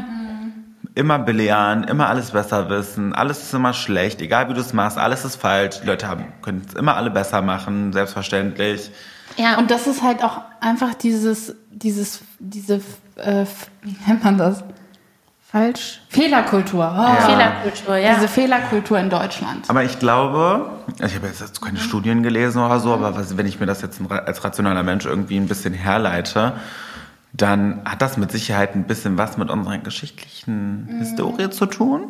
Immer belehren, immer alles besser wissen, alles ist immer schlecht, egal wie du es machst, alles ist falsch. Die Leute haben, können es immer alle besser machen, selbstverständlich. Ja. Und das ist halt auch einfach dieses, dieses, diese, äh, wie nennt man das? Falsch? Fehlerkultur. Oh. Fehlerkultur, ja. Diese Fehlerkultur in Deutschland. Aber ich glaube, ich habe jetzt keine Studien gelesen oder so, aber was, wenn ich mir das jetzt als rationaler Mensch irgendwie ein bisschen herleite, dann hat das mit Sicherheit ein bisschen was mit unserer geschichtlichen Historie zu tun,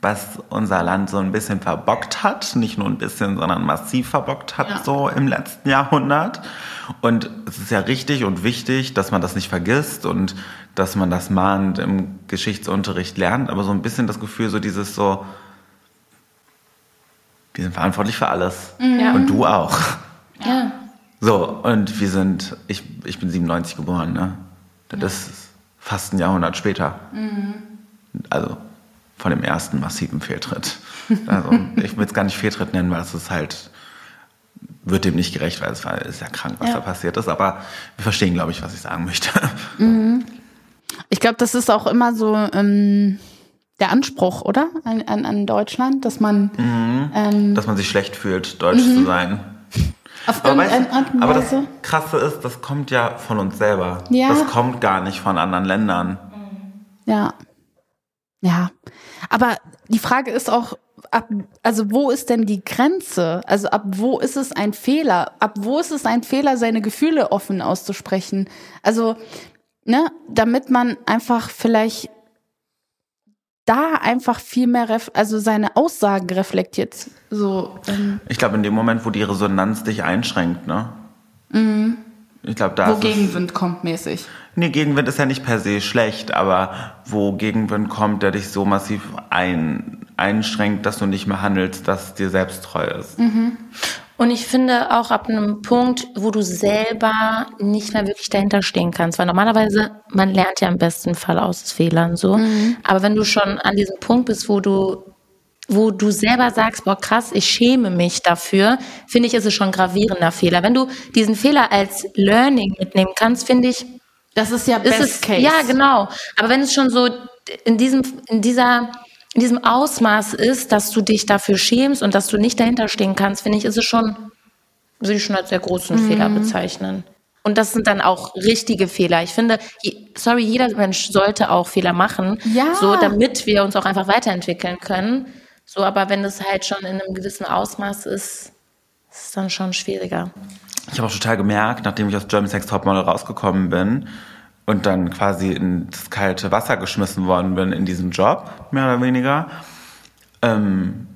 was unser Land so ein bisschen verbockt hat, nicht nur ein bisschen, sondern massiv verbockt hat Ja. so im letzten Jahrhundert. Und es ist ja richtig und wichtig, dass man das nicht vergisst und dass man das mahnt im Geschichtsunterricht lernt, aber so ein bisschen das Gefühl, so dieses so, wir sind verantwortlich für alles. Ja. Und du auch. ja. So, und wir sind, ich, ich bin 97 geboren, ne? Das ist fast ein Jahrhundert später. Also von dem ersten massiven Fehltritt. Also ich will es gar nicht Fehltritt nennen, weil es ist halt, wird dem nicht gerecht, weil es war, ist ja krank, was Ja. da passiert ist. Aber wir verstehen, glaube ich, was ich sagen möchte. Ich glaube, das ist auch immer so ähm, der Anspruch, oder? An, an, an Deutschland, dass man ähm, Dass man sich schlecht fühlt, deutsch zu sein. auf Aber, weißt, aber das. Krasse ist, das kommt ja von uns selber. Ja. Das kommt gar nicht von anderen Ländern. Ja. Ja. Aber die Frage ist auch, ab, also wo ist denn die Grenze? Also ab wo ist es ein Fehler? Ab wo ist es ein Fehler, seine Gefühle offen auszusprechen? Also, ne, damit man einfach vielleicht da einfach viel mehr, ref also seine Aussagen reflektiert. So, ähm, Ich glaube, in dem Moment, wo die Resonanz dich einschränkt, ne? Ich glaube, da wo Gegenwind kommt mäßig. Nee, Gegenwind ist ja nicht per se schlecht, aber wo Gegenwind kommt, der dich so massiv ein, einschränkt, dass du nicht mehr handelst, dass dir selbst treu ist. Und ich finde auch ab einem Punkt, wo du selber nicht mehr wirklich dahinter stehen kannst, weil normalerweise, man lernt ja im besten Fall aus Fehlern so. Aber wenn du schon an diesem Punkt bist, wo du wo du selber sagst, boah krass, ich schäme mich dafür, finde ich, ist es schon ein gravierender Fehler. Wenn du diesen Fehler als Learning mitnehmen kannst, finde ich, Das ist ja ist Best es, Case. ja, genau. Aber wenn es schon so in diesem, in dieser, in diesem Ausmaß ist, dass du dich dafür schämst und dass du nicht dahinter stehen kannst, finde ich, ist es schon, würde ich schon als sehr großen Mhm. Fehler bezeichnen. Und das sind dann auch richtige Fehler. Ich finde, sorry, jeder Mensch sollte auch Fehler machen, Ja. so damit wir uns auch einfach weiterentwickeln können. So, aber wenn es halt schon in einem gewissen Ausmaß ist, ist es dann schon schwieriger. Ich habe auch total gemerkt, nachdem ich aus German Sex Topmodel rausgekommen bin und dann quasi ins kalte Wasser geschmissen worden bin in diesem Job, mehr oder weniger, ähm,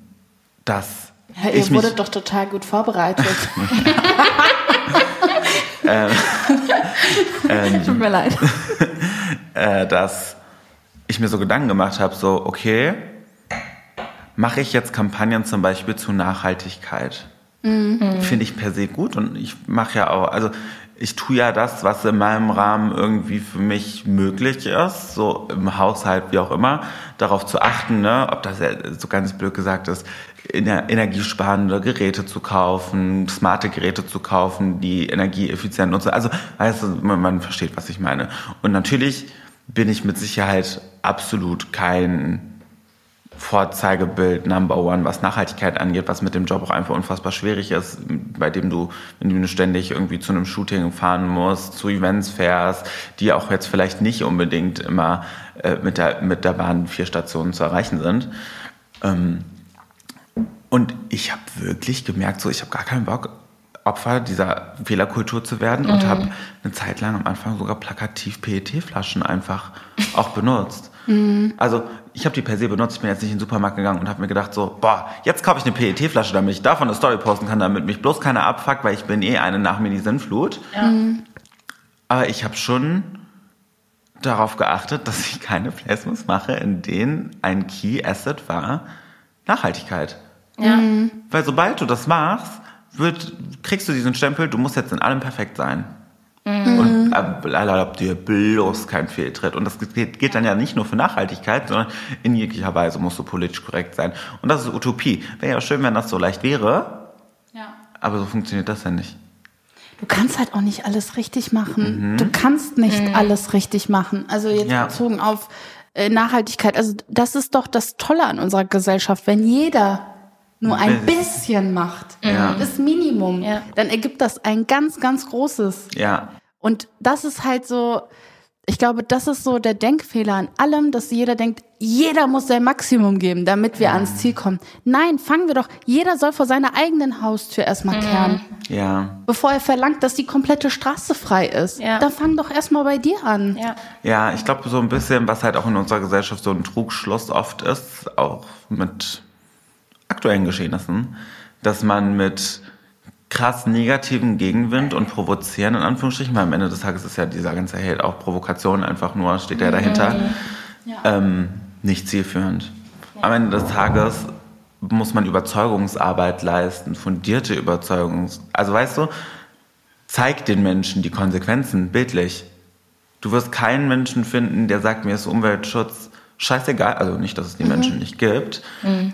dass Ja, ihr wurdet doch total gut vorbereitet. Tut mir leid. äh, dass ich mir so Gedanken gemacht habe, so, okay, mache ich jetzt Kampagnen zum Beispiel zu Nachhaltigkeit? Finde ich per se gut und ich mache ja auch, also ich tue ja das, was in meinem Rahmen irgendwie für mich möglich ist, so im Haushalt, wie auch immer, darauf zu achten, ne, ob das ja so ganz blöd gesagt ist, ener- energiesparende Geräte zu kaufen, smarte Geräte zu kaufen, die energieeffizient nutzen. Also, weißt du, man versteht, was ich meine. Und natürlich bin ich mit Sicherheit absolut kein Vorzeigebild Number One, was Nachhaltigkeit angeht, was mit dem Job auch einfach unfassbar schwierig ist, bei dem du, wenn du ständig irgendwie zu einem Shooting fahren musst, zu Events fährst, die auch jetzt vielleicht nicht unbedingt immer äh, mit, der, mit der Bahn vier Stationen zu erreichen sind. Ähm, und ich habe wirklich gemerkt, so ich habe gar keinen Bock, Opfer dieser Fehlerkultur zu werden und habe eine Zeit lang am Anfang sogar plakativ PET-Flaschen einfach auch benutzt. Also ich habe die per se benutzt, ich bin jetzt nicht in den Supermarkt gegangen und habe mir gedacht so, boah, jetzt kaufe ich eine PET-Flasche, damit ich davon eine Story posten kann, damit mich bloß keiner abfuckt, weil ich bin eh eine nach mir die Sinnflut. Aber ich habe schon darauf geachtet, dass ich keine Placements mache, in denen ein Key Asset war Nachhaltigkeit. Ja. Weil sobald du das machst, wird, kriegst du diesen Stempel, du musst jetzt in allem perfekt sein. Und äh, erlaubt dir bloß kein Fehltritt. Und das geht, geht dann ja nicht nur für Nachhaltigkeit, sondern in jeglicher Weise musst du politisch korrekt sein. Und das ist Utopie. Wäre ja schön, wenn das so leicht wäre, Ja. aber so funktioniert das ja nicht. Du kannst halt auch nicht alles richtig machen. Du kannst nicht alles richtig machen. Also jetzt Ja. bezogen auf äh, Nachhaltigkeit. Also das ist doch das Tolle an unserer Gesellschaft, wenn jeder nur ein Bisschen. macht, Ja. das Minimum, Ja. dann ergibt das ein ganz, ganz großes. Ja. Und das ist halt so, ich glaube, das ist so der Denkfehler an allem, dass jeder denkt, jeder muss sein Maximum geben, damit wir ans Ziel kommen. Nein, fangen wir doch, jeder soll vor seiner eigenen Haustür erstmal kehren, Ja. bevor er verlangt, dass die komplette Straße frei ist. Ja. Dann fang doch erstmal bei dir an. Ja. Ja, ich glaube so ein bisschen, was halt auch in unserer Gesellschaft so ein Trugschluss oft ist, auch mit aktuellen Geschehnissen, dass man mit krass negativen Gegenwind und provozieren, in Anführungsstrichen, weil am Ende des Tages ist ja dieser ganze Hate auch Provokation einfach nur, steht ja dahinter, ähm, nicht zielführend. Am Ende des Tages muss man Überzeugungsarbeit leisten, fundierte Überzeugungs... Also weißt du, zeig den Menschen die Konsequenzen bildlich. Du wirst keinen Menschen finden, der sagt, mir ist Umweltschutz scheißegal. Also nicht, dass es die Menschen nicht gibt,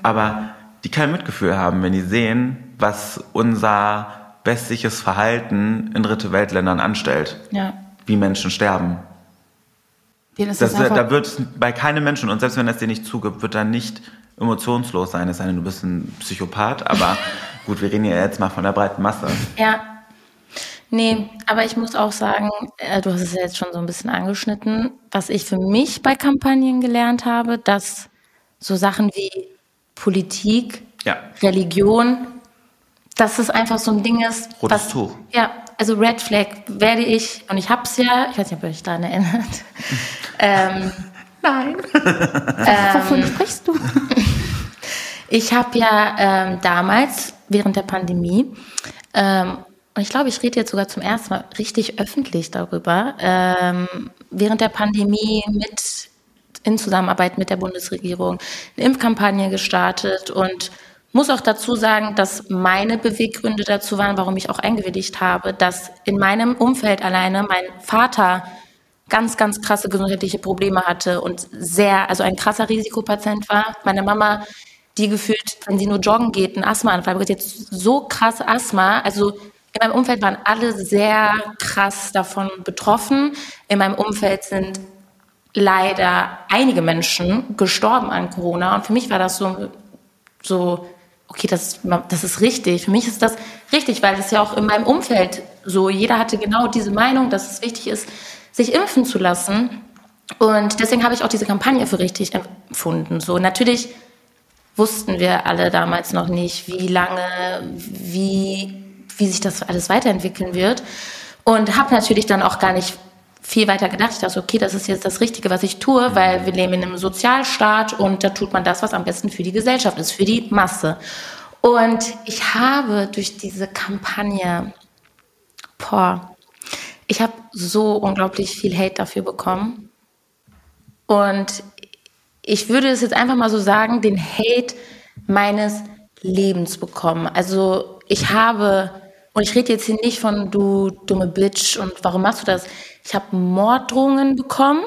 aber die kein Mitgefühl haben, wenn die sehen, was unser westliches Verhalten in dritte Weltländern anstellt. Ja. Wie Menschen sterben. Denen ist Das, da wird bei keinem Menschen, und selbst wenn es dir nicht zugibt, wird er nicht emotionslos sein. Es sei denn, du bist ein Psychopath, aber gut, wir reden ja jetzt mal von der breiten Masse. Ja. Nee, aber ich muss auch sagen, äh, du hast es ja jetzt schon so ein bisschen angeschnitten, was ich für mich bei Kampagnen gelernt habe, dass so Sachen wie Politik, Ja. Religion, dass es einfach so ein Ding ist, Rotes was, Tuch. ja, also Red Flag werde ich, und ich hab's ja, ich weiß nicht, ob ihr euch daran erinnert, ähm, nein. Ähm, Wovon sprichst du? Ich habe ja ähm, damals während der Pandemie, ähm, und ich glaube, ich rede jetzt sogar zum ersten Mal richtig öffentlich darüber, ähm, während der Pandemie mit in Zusammenarbeit mit der Bundesregierung eine Impfkampagne gestartet und muss auch dazu sagen, dass meine Beweggründe dazu waren, warum ich auch eingewilligt habe, dass in meinem Umfeld alleine mein Vater ganz, ganz krasse gesundheitliche Probleme hatte und sehr, also ein krasser Risikopatient war. Meine Mama, die gefühlt, wenn sie nur joggen geht, einen Asthmaanfall bekommt, jetzt so krass Asthma. Also in meinem Umfeld waren alle sehr krass davon betroffen. In meinem Umfeld sind leider einige Menschen gestorben an Corona. Und für mich war das so, so okay, das, das ist richtig. Für mich ist das richtig, weil es ja auch in meinem Umfeld so, jeder hatte genau diese Meinung, dass es wichtig ist, sich impfen zu lassen. Und deswegen habe ich auch diese Kampagne für richtig empfunden. So, natürlich wussten wir alle damals noch nicht, wie lange, wie, wie sich das alles weiterentwickeln wird. Und habe natürlich dann auch gar nicht viel weiter gedacht. Ich dachte, okay, das ist jetzt das Richtige, was ich tue, weil wir leben in einem Sozialstaat und da tut man das, was am besten für die Gesellschaft ist, für die Masse. Und ich habe durch diese Kampagne, boah, ich habe so unglaublich viel Hate dafür bekommen. Und ich würde es jetzt einfach mal so sagen, den Hate meines Lebens bekommen. Also ich habe, und ich rede jetzt hier nicht von du dumme Bitch und warum machst du das? Ich habe Morddrohungen bekommen.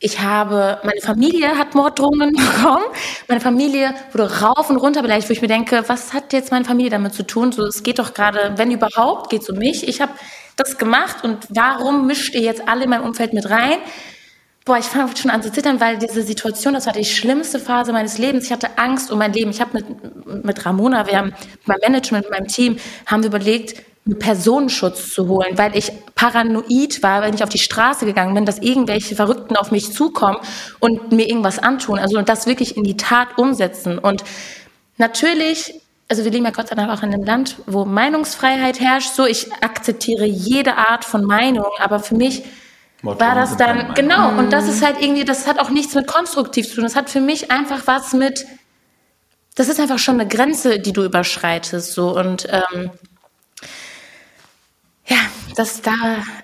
Ich habe, meine Familie hat Morddrohungen bekommen. Meine Familie wurde rauf und runter beleidigt, wo ich mir denke, was hat jetzt meine Familie damit zu tun? So, es geht doch gerade, wenn überhaupt, geht es um mich. Ich habe das gemacht und warum mischt ihr jetzt alle in meinem Umfeld mit rein? Boah, ich fange schon an zu zittern, weil diese Situation, das war die schlimmste Phase meines Lebens. Ich hatte Angst um mein Leben. Ich habe mit, mit Ramona, wir haben meinem Management, mit meinem Team, haben wir überlegt, einen Personenschutz zu holen, weil ich paranoid war, wenn ich auf die Straße gegangen bin, dass irgendwelche Verrückten auf mich zukommen und mir irgendwas antun. Also und das wirklich in die Tat umsetzen. Und natürlich, also wir leben ja Gott sei Dank auch in einem Land, wo Meinungsfreiheit herrscht. So, ich akzeptiere jede Art von Meinung, aber für mich war das dann, genau, und das ist halt irgendwie, das hat auch nichts mit konstruktiv zu tun. Das hat für mich einfach was mit, das ist einfach schon eine Grenze, die du überschreitest, so, und, ähm, ja, das da,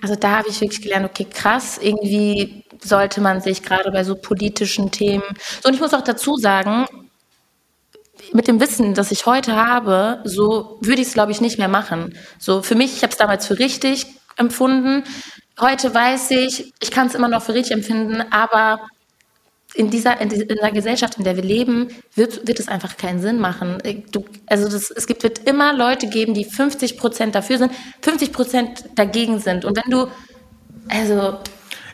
also da habe ich wirklich gelernt, okay, krass, irgendwie sollte man sich gerade bei so politischen Themen, so, und ich muss auch dazu sagen, mit dem Wissen, das ich heute habe, so würde ich es, glaube ich, nicht mehr machen. So für mich, ich habe es damals für richtig empfunden. Heute weiß ich, ich kann es immer noch für richtig empfinden, aber in dieser, in dieser Gesellschaft, in der wir leben, wird, wird es einfach keinen Sinn machen. Du, also das, es gibt, wird immer Leute geben, die 50 Prozent dafür sind, 50 Prozent dagegen sind. Und wenn du, also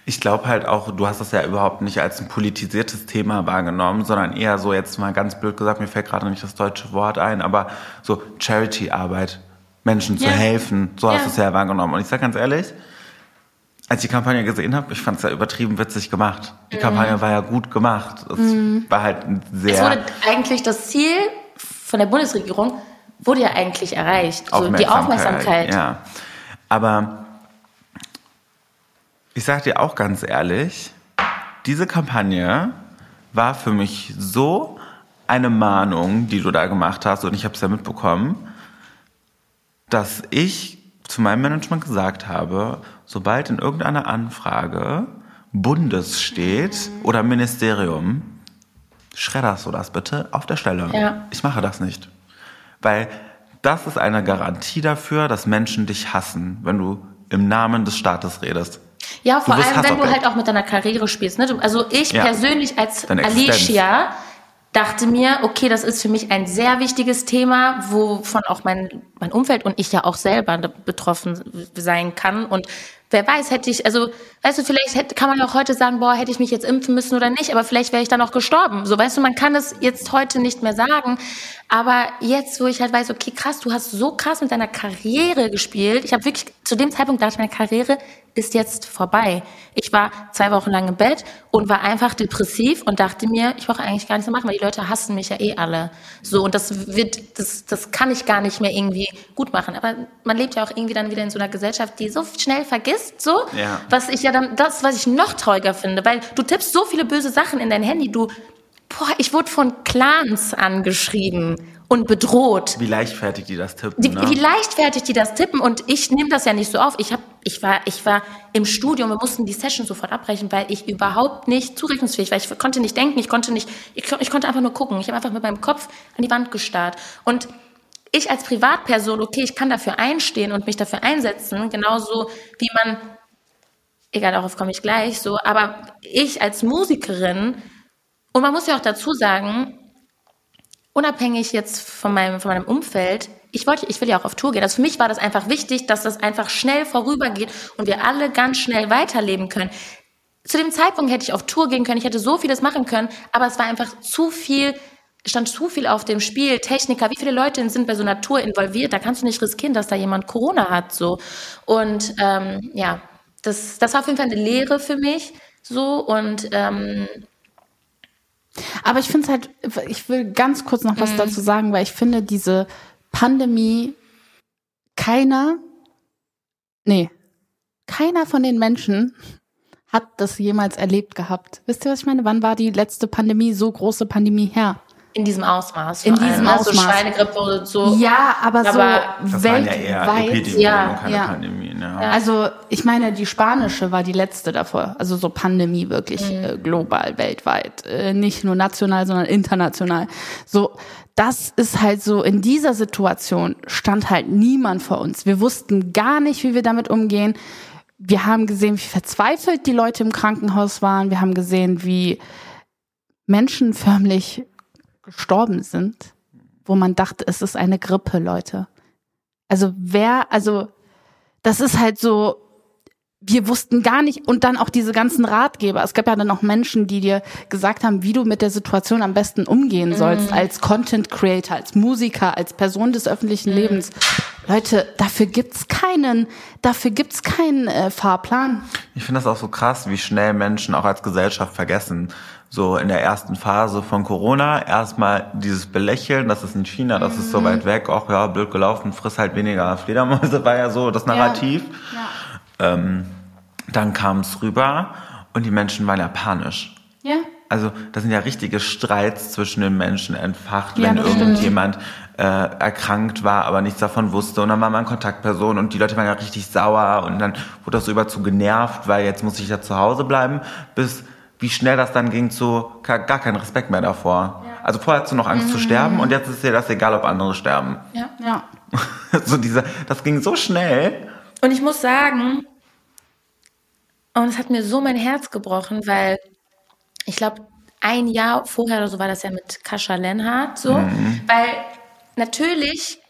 Ich glaube halt auch, du hast das ja überhaupt nicht als ein politisiertes Thema wahrgenommen, sondern eher so jetzt mal ganz blöd gesagt, mir fällt gerade nicht das deutsche Wort ein, aber so Charity-Arbeit, Menschen zu Ja. helfen, so Ja. hast du es ja wahrgenommen. Und ich sag ganz ehrlich, als ich die Kampagne gesehen habe, ich fand es ja übertrieben witzig gemacht. Die Kampagne war ja gut gemacht. Es war halt ein es sehr wurde eigentlich das Ziel von der Bundesregierung wurde ja eigentlich erreicht. So die Aufmerksamkeit. Ja. Aber ich sag dir auch ganz ehrlich, diese Kampagne war für mich so eine Mahnung, die du da gemacht hast, und ich habe es ja mitbekommen, dass ich zu meinem Management gesagt habe, sobald in irgendeiner Anfrage Bundes steht oder Ministerium, schredderst du das bitte auf der Stelle. Ja. Ich mache das nicht. Weil das ist eine Garantie dafür, dass Menschen dich hassen, wenn du im Namen des Staates redest. Ja, vor allem, wenn du halt auch mit deiner Karriere spielst. Ne? Also ich Ja. persönlich als. Alicia dachte mir, okay, das ist für mich ein sehr wichtiges Thema, wovon auch mein, mein Umfeld und ich ja auch selber betroffen sein kann. Und wer weiß, hätte ich, also, weißt du, vielleicht hätte, kann man ja auch heute sagen, boah, hätte ich mich jetzt impfen müssen oder nicht, aber vielleicht wäre ich dann auch gestorben. So, weißt du, man kann das jetzt heute nicht mehr sagen. Aber jetzt, wo ich halt weiß, okay, krass, du hast so krass mit deiner Karriere gespielt. Ich habe wirklich, zu dem Zeitpunkt dachte ich, meine Karriere ist jetzt vorbei. Ich war zwei Wochen lang im Bett und war einfach depressiv und dachte mir, ich brauche eigentlich gar nichts mehr machen, weil die Leute hassen mich ja eh alle. So, und das wird, das, das kann ich gar nicht mehr irgendwie gut machen. Aber man lebt ja auch irgendwie dann wieder in so einer Gesellschaft, die so schnell vergisst, so, Ja. was ich ja dann, das, was ich noch trauriger finde, weil du tippst so viele böse Sachen in dein Handy, du, boah, ich wurde von Clans angeschrieben und bedroht. Wie leichtfertig die das tippen. Die, ne? Wie leichtfertig die das tippen und ich nehme das ja nicht so auf. Ich hab, ich war, ich war im Studium, wir mussten die Session sofort abbrechen, weil ich überhaupt nicht zurechnungsfähig war. Ich konnte nicht denken, ich konnte nicht, ich, ich konnte einfach nur gucken. Ich habe einfach mit meinem Kopf an die Wand gestarrt und ich als Privatperson, okay, ich kann dafür einstehen und mich dafür einsetzen, genauso wie man, egal, darauf komme ich gleich, so, aber ich als Musikerin, und man muss ja auch dazu sagen, unabhängig jetzt von meinem, von meinem Umfeld, ich wollte, ich will ja auch auf Tour gehen. Also für mich war das einfach wichtig, dass das einfach schnell vorübergeht und wir alle ganz schnell weiterleben können. Zu dem Zeitpunkt hätte ich auf Tour gehen können, ich hätte so vieles machen können, aber es war einfach zu viel, stand zu viel auf dem Spiel, Techniker, wie viele Leute sind bei so einer Tour involviert, da kannst du nicht riskieren, dass da jemand Corona hat, so. Und, ähm, ja, das, das war auf jeden Fall eine Lehre für mich, so, und, ähm, Aber ich finde es halt, ich will ganz kurz noch was dazu sagen, weil ich finde, diese Pandemie, keiner, nee, keiner von den Menschen hat das jemals erlebt gehabt. Wisst ihr, was ich meine? Wann war die letzte Pandemie, so große Pandemie her? in diesem Ausmaß. In diesem ne? So Ausmaß. Schweinegrippe und so. Ja, aber, Aber so das waren ja eher weltweit. Epidemien ja, ja. Ja. Also ich meine, die spanische war die letzte davor. Also so Pandemie wirklich Mhm. äh, global, weltweit. Äh, nicht nur national, sondern international. So, das ist halt so, in dieser Situation stand halt niemand vor uns. Wir wussten gar nicht, wie wir damit umgehen. Wir haben gesehen, wie verzweifelt die Leute im Krankenhaus waren. Wir haben gesehen, wie Menschen förmlich gestorben sind, wo man dachte, es ist eine Grippe, Leute. Also wer, also das ist halt so, wir wussten gar nicht, und dann auch diese ganzen Ratgeber. Es gab ja dann auch Menschen, die dir gesagt haben, wie du mit der Situation am besten umgehen sollst, als Content Creator, als Musiker, als Person des öffentlichen Lebens. Leute, dafür gibt's keinen, dafür gibt's keinen äh, Fahrplan. Ich finde das auch so krass, wie schnell Menschen auch als Gesellschaft vergessen. So in der ersten Phase von Corona erstmal dieses Belächeln, das ist in China, das ist so weit weg, auch ja, blöd gelaufen, friss halt weniger Fledermäuse, war ja so das Narrativ. Ähm, dann kam es rüber und die Menschen waren ja panisch. Ja. Also da sind ja richtige Streits zwischen den Menschen entfacht, Ja, wenn irgendjemand äh, erkrankt war, aber nichts davon wusste. Und dann war man Kontaktperson und die Leute waren ja richtig sauer und dann wurde das so über zu genervt, weil jetzt muss ich ja zu Hause bleiben, bis wie schnell das dann ging zu gar gar kein Respekt mehr davor. Also vorher hast du noch Angst zu sterben und jetzt ist dir das egal, ob andere sterben. Ja. Ja. so diese, das ging so schnell. Und ich muss sagen, und es hat mir so mein Herz gebrochen, weil ich glaube, ein Jahr vorher oder so war das ja mit Kascha Lenhardt so, weil natürlich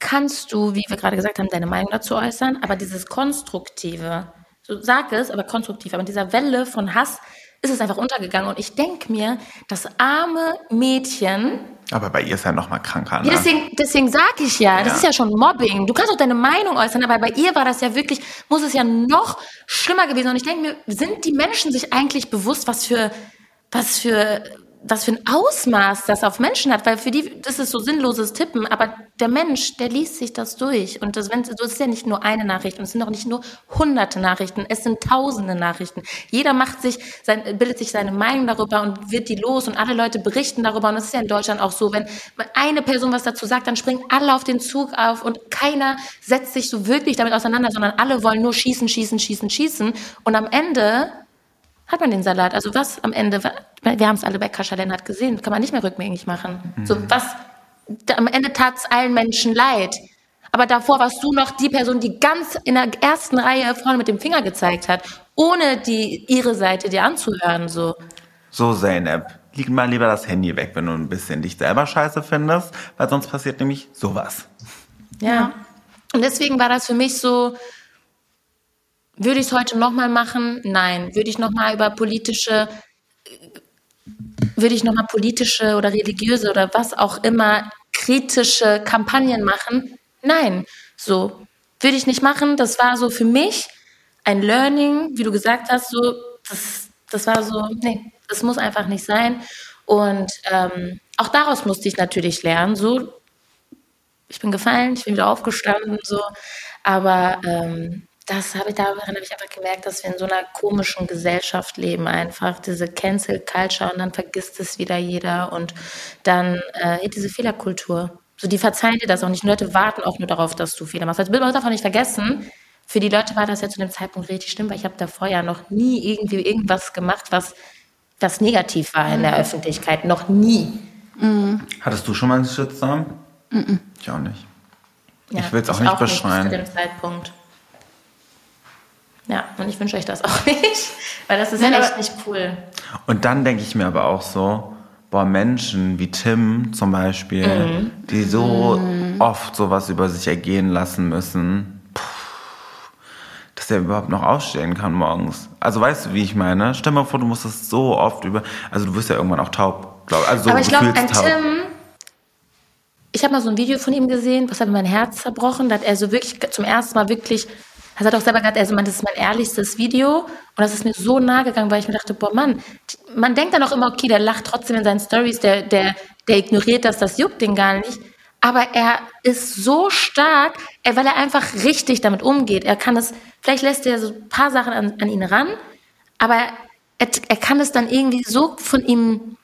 kannst du, wie wir gerade gesagt haben, deine Meinung dazu äußern, aber dieses Konstruktive, so sag es, aber konstruktiv, aber in dieser Welle von Hass ist es einfach untergegangen und ich denke mir, das arme Mädchen, Aber bei ihr ist ja noch mal kranker. Ne? ja, deswegen, deswegen sage ich ja, das Ja. ist ja schon Mobbing. Du kannst auch deine Meinung äußern, aber bei ihr war das ja wirklich, muss es ja noch schlimmer gewesen. Und ich denke mir, sind die Menschen sich eigentlich bewusst, was für, was für, was für ein Ausmaß das auf Menschen hat? Weil für die, das ist so sinnloses Tippen, aber der Mensch, der liest sich das durch. Und das, wenn, das ist ja nicht nur eine Nachricht und es sind auch nicht nur hunderte Nachrichten, es sind tausende Nachrichten. Jeder macht sich, sein, bildet sich seine Meinung darüber und wird die los und alle Leute berichten darüber. Und das ist ja in Deutschland auch so, wenn eine Person was dazu sagt, dann springen alle auf den Zug auf und keiner setzt sich so wirklich damit auseinander, sondern alle wollen nur schießen, schießen, schießen, schießen. Und am Ende hat man den Salat. Also was am Ende, wir haben es alle bei Kaschalen hat gesehen, kann man nicht mehr rückgängig machen. So was, am Ende tat es allen Menschen leid. Aber davor warst du noch die Person, die ganz in der ersten Reihe vorne mit dem Finger gezeigt hat, ohne die ihre Seite dir anzuhören. So. So, Zeynep, leg mal lieber das Handy weg, wenn du ein bisschen dich selber scheiße findest, weil sonst passiert nämlich sowas. Ja. Und deswegen war das für mich so, würde ich es heute nochmal machen? Nein. Würde ich nochmal über politische, würde ich nochmal politische oder religiöse oder was auch immer kritische Kampagnen machen? Nein. So. Würde ich nicht machen. Das war so für mich ein Learning, wie du gesagt hast, so, das, das war so, nee, das muss einfach nicht sein. Und ähm, auch daraus musste ich natürlich lernen, so, ich bin gefallen, ich bin wieder aufgestanden, so. Aber ähm, das habe ich daran habe ich einfach gemerkt, dass wir in so einer komischen Gesellschaft leben, einfach diese Cancel Culture und dann vergisst es wieder jeder und dann äh, diese Fehlerkultur. So, die verzeihen dir das auch nicht. Die Leute warten auch nur darauf, dass du Fehler machst. Also, man darf auch nicht vergessen, für die Leute war das ja zu dem Zeitpunkt richtig schlimm, weil ich habe davor ja noch nie irgendwie irgendwas gemacht, was, was negativ war in der Öffentlichkeit. Noch nie. Hattest du schon mal einen Shitstorm? Ich auch nicht. Ja, Ich will's auch nicht bis beschreien. zu dem Zeitpunkt. Ja, und ich wünsche euch das auch nicht, weil das ist Nein, echt nicht cool. Und dann denke ich mir aber auch so, boah, Menschen wie Tim zum Beispiel, Mhm. die so oft sowas über sich ergehen lassen müssen, dass er überhaupt noch aufstehen kann morgens. Also weißt du, wie ich meine? Stell dir mal vor, du musstest so oft über, also du wirst ja irgendwann auch taub, glaub, also so Aber ich glaube, ein gefühlstaub. Tim, ich habe mal so ein Video von ihm gesehen, was hat mir mein Herz zerbrochen. Da hat er so wirklich zum ersten Mal wirklich, er hat auch selber gesagt, also, das ist mein ehrlichstes Video. Und das ist mir so nahe gegangen, weil ich mir dachte, boah, Mann, man denkt dann auch immer, okay, der lacht trotzdem in seinen Stories, der, der, der ignoriert das, das juckt den gar nicht. Aber er ist so stark, weil er einfach richtig damit umgeht. Er kann es, vielleicht lässt er so ein paar Sachen an, an ihn ran, aber er, er kann es dann irgendwie so von ihm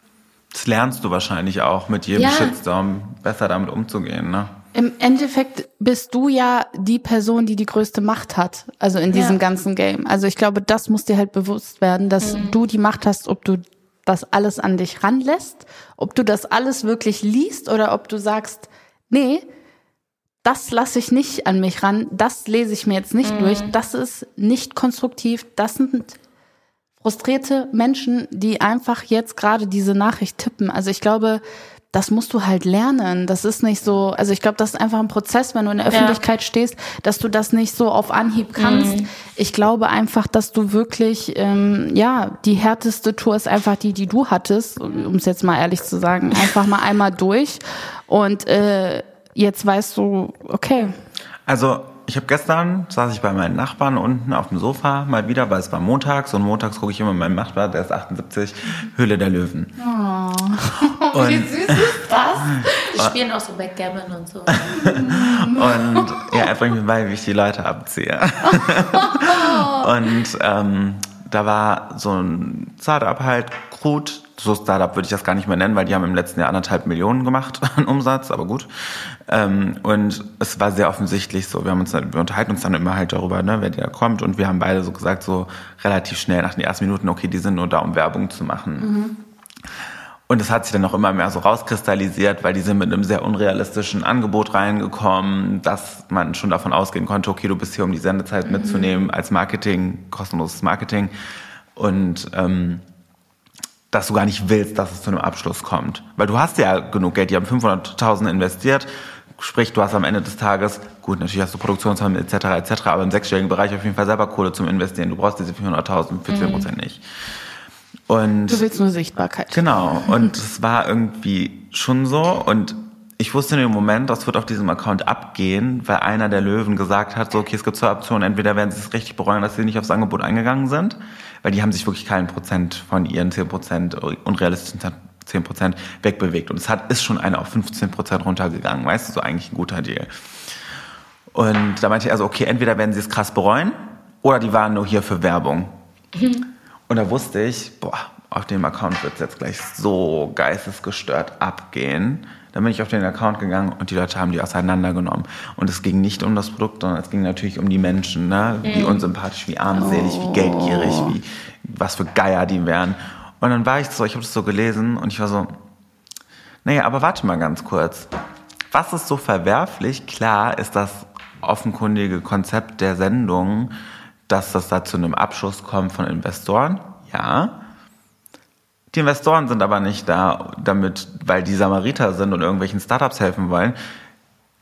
Das lernst du wahrscheinlich auch mit jedem Ja. Shitstorm besser damit umzugehen, ne? Im Endeffekt bist du ja die Person, die die größte Macht hat, also in diesem Ja. ganzen Game. Also ich glaube, das muss dir halt bewusst werden, dass du die Macht hast, ob du das alles an dich ranlässt, ob du das alles wirklich liest oder ob du sagst, nee, das lasse ich nicht an mich ran, das lese ich mir jetzt nicht durch, das ist nicht konstruktiv, das sind frustrierte Menschen, die einfach jetzt gerade diese Nachricht tippen. Also ich glaube, das musst du halt lernen. Das ist nicht so, also ich glaube, das ist einfach ein Prozess, wenn du in der Öffentlichkeit stehst, dass du das nicht so auf Anhieb kannst. Ich glaube einfach, dass du wirklich, ähm, ja, die härteste Tour ist einfach die, die du hattest, um es jetzt mal ehrlich zu sagen, einfach mal einmal durch und äh, jetzt weißt du, okay, Also, ich habe gestern, saß ich bei meinen Nachbarn unten auf dem Sofa mal wieder, weil es war montags und montags gucke ich immer meinen Nachbar, der ist 78, Höhle der Löwen. Wie süß ist das? spielen auch so Backgammon und so. Und ja, er bringt mir bei, wie ich die Leute abziehe. und ähm, da war so ein Startup halt, Krut. So Startup würde ich das gar nicht mehr nennen, weil die haben im letzten Jahr anderthalb Millionen gemacht an Umsatz, aber gut. Ähm, und es war sehr offensichtlich so, wir haben uns, wir unterhalten uns dann immer halt darüber, ne, wer da kommt. Und wir haben beide so gesagt, so relativ schnell nach den ersten Minuten, okay, die sind nur da, um Werbung zu machen. Und es hat sich dann auch immer mehr so rauskristallisiert, weil die sind mit einem sehr unrealistischen Angebot reingekommen, dass man schon davon ausgehen konnte, okay, du bist hier, um die Sendezeit mitzunehmen als Marketing, kostenloses Marketing. Und ähm, dass du gar nicht willst, dass es zu einem Abschluss kommt. Weil du hast ja genug Geld, die haben 500.000 investiert, sprich, du hast am Ende des Tages, gut, natürlich hast du Produktionsfirmen etc. etc., aber im sechsstelligen Bereich auf jeden Fall selber Kohle zum Investieren. Du brauchst diese 400.000 für 10% nicht. Und Du willst nur Sichtbarkeit. Genau, und es war irgendwie schon so. Und ich wusste in dem Moment, das wird auf diesem Account abgehen, weil einer der Löwen gesagt hat, so, okay, es gibt zwei Optionen. Entweder werden sie es richtig bereuen, dass sie nicht aufs Angebot eingegangen sind, weil die haben sich wirklich keinen Prozent von ihren 10 Prozent, unrealistischen 10 Prozent wegbewegt. Und es hat, ist schon einer auf 15 Prozent runtergegangen. Weißt du, so eigentlich ein guter Deal. Und da meinte ich also, okay, entweder werden sie es krass bereuen oder die waren nur hier für Werbung. Und da wusste ich, boah, auf dem Account wird es jetzt gleich so geistesgestört abgehen. Dann bin ich auf den Account gegangen und die Leute haben die auseinandergenommen. Und es ging nicht um das Produkt, sondern es ging natürlich um die Menschen, ne? Wie unsympathisch, wie armselig, wie geldgierig, wie was für Geier die wären. Und dann war ich so, ich habe das so gelesen und ich war so, naja, aber warte mal ganz kurz. Was ist so verwerflich? Klar ist das offenkundige Konzept der Sendung, dass das da zu einem Abschuss kommt von Investoren. Ja. Die Investoren sind aber nicht da, damit, weil die Samariter sind und irgendwelchen Startups helfen wollen.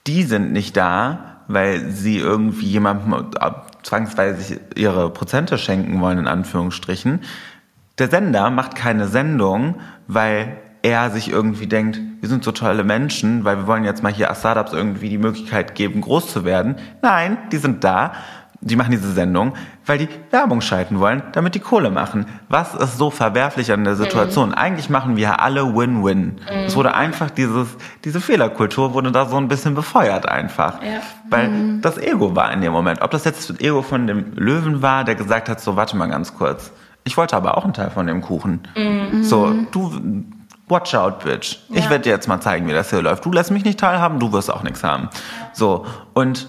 Die sind nicht da, weil sie irgendwie jemandem zwangsweise ihre Prozente schenken wollen, in Anführungsstrichen. Der Sender macht keine Sendung, weil er sich irgendwie denkt, wir sind so tolle Menschen, weil wir wollen jetzt mal hier Startups irgendwie die Möglichkeit geben, groß zu werden. Nein, die sind da, die machen diese Sendung, weil die Werbung schalten wollen, damit die Kohle machen. Was ist so verwerflich an der Situation? Eigentlich machen wir alle Win-Win. Es wurde einfach dieses, diese Fehlerkultur wurde da so ein bisschen befeuert einfach. Ja. Weil das Ego war in dem Moment. Ob das jetzt das Ego von dem Löwen war, der gesagt hat, so warte mal ganz kurz. Ich wollte aber auch einen Teil von dem Kuchen. So, du, watch out, bitch. Ich Ja. werde dir jetzt mal zeigen, wie das hier läuft. Du lässt mich nicht teilhaben, du wirst auch nichts haben. So, und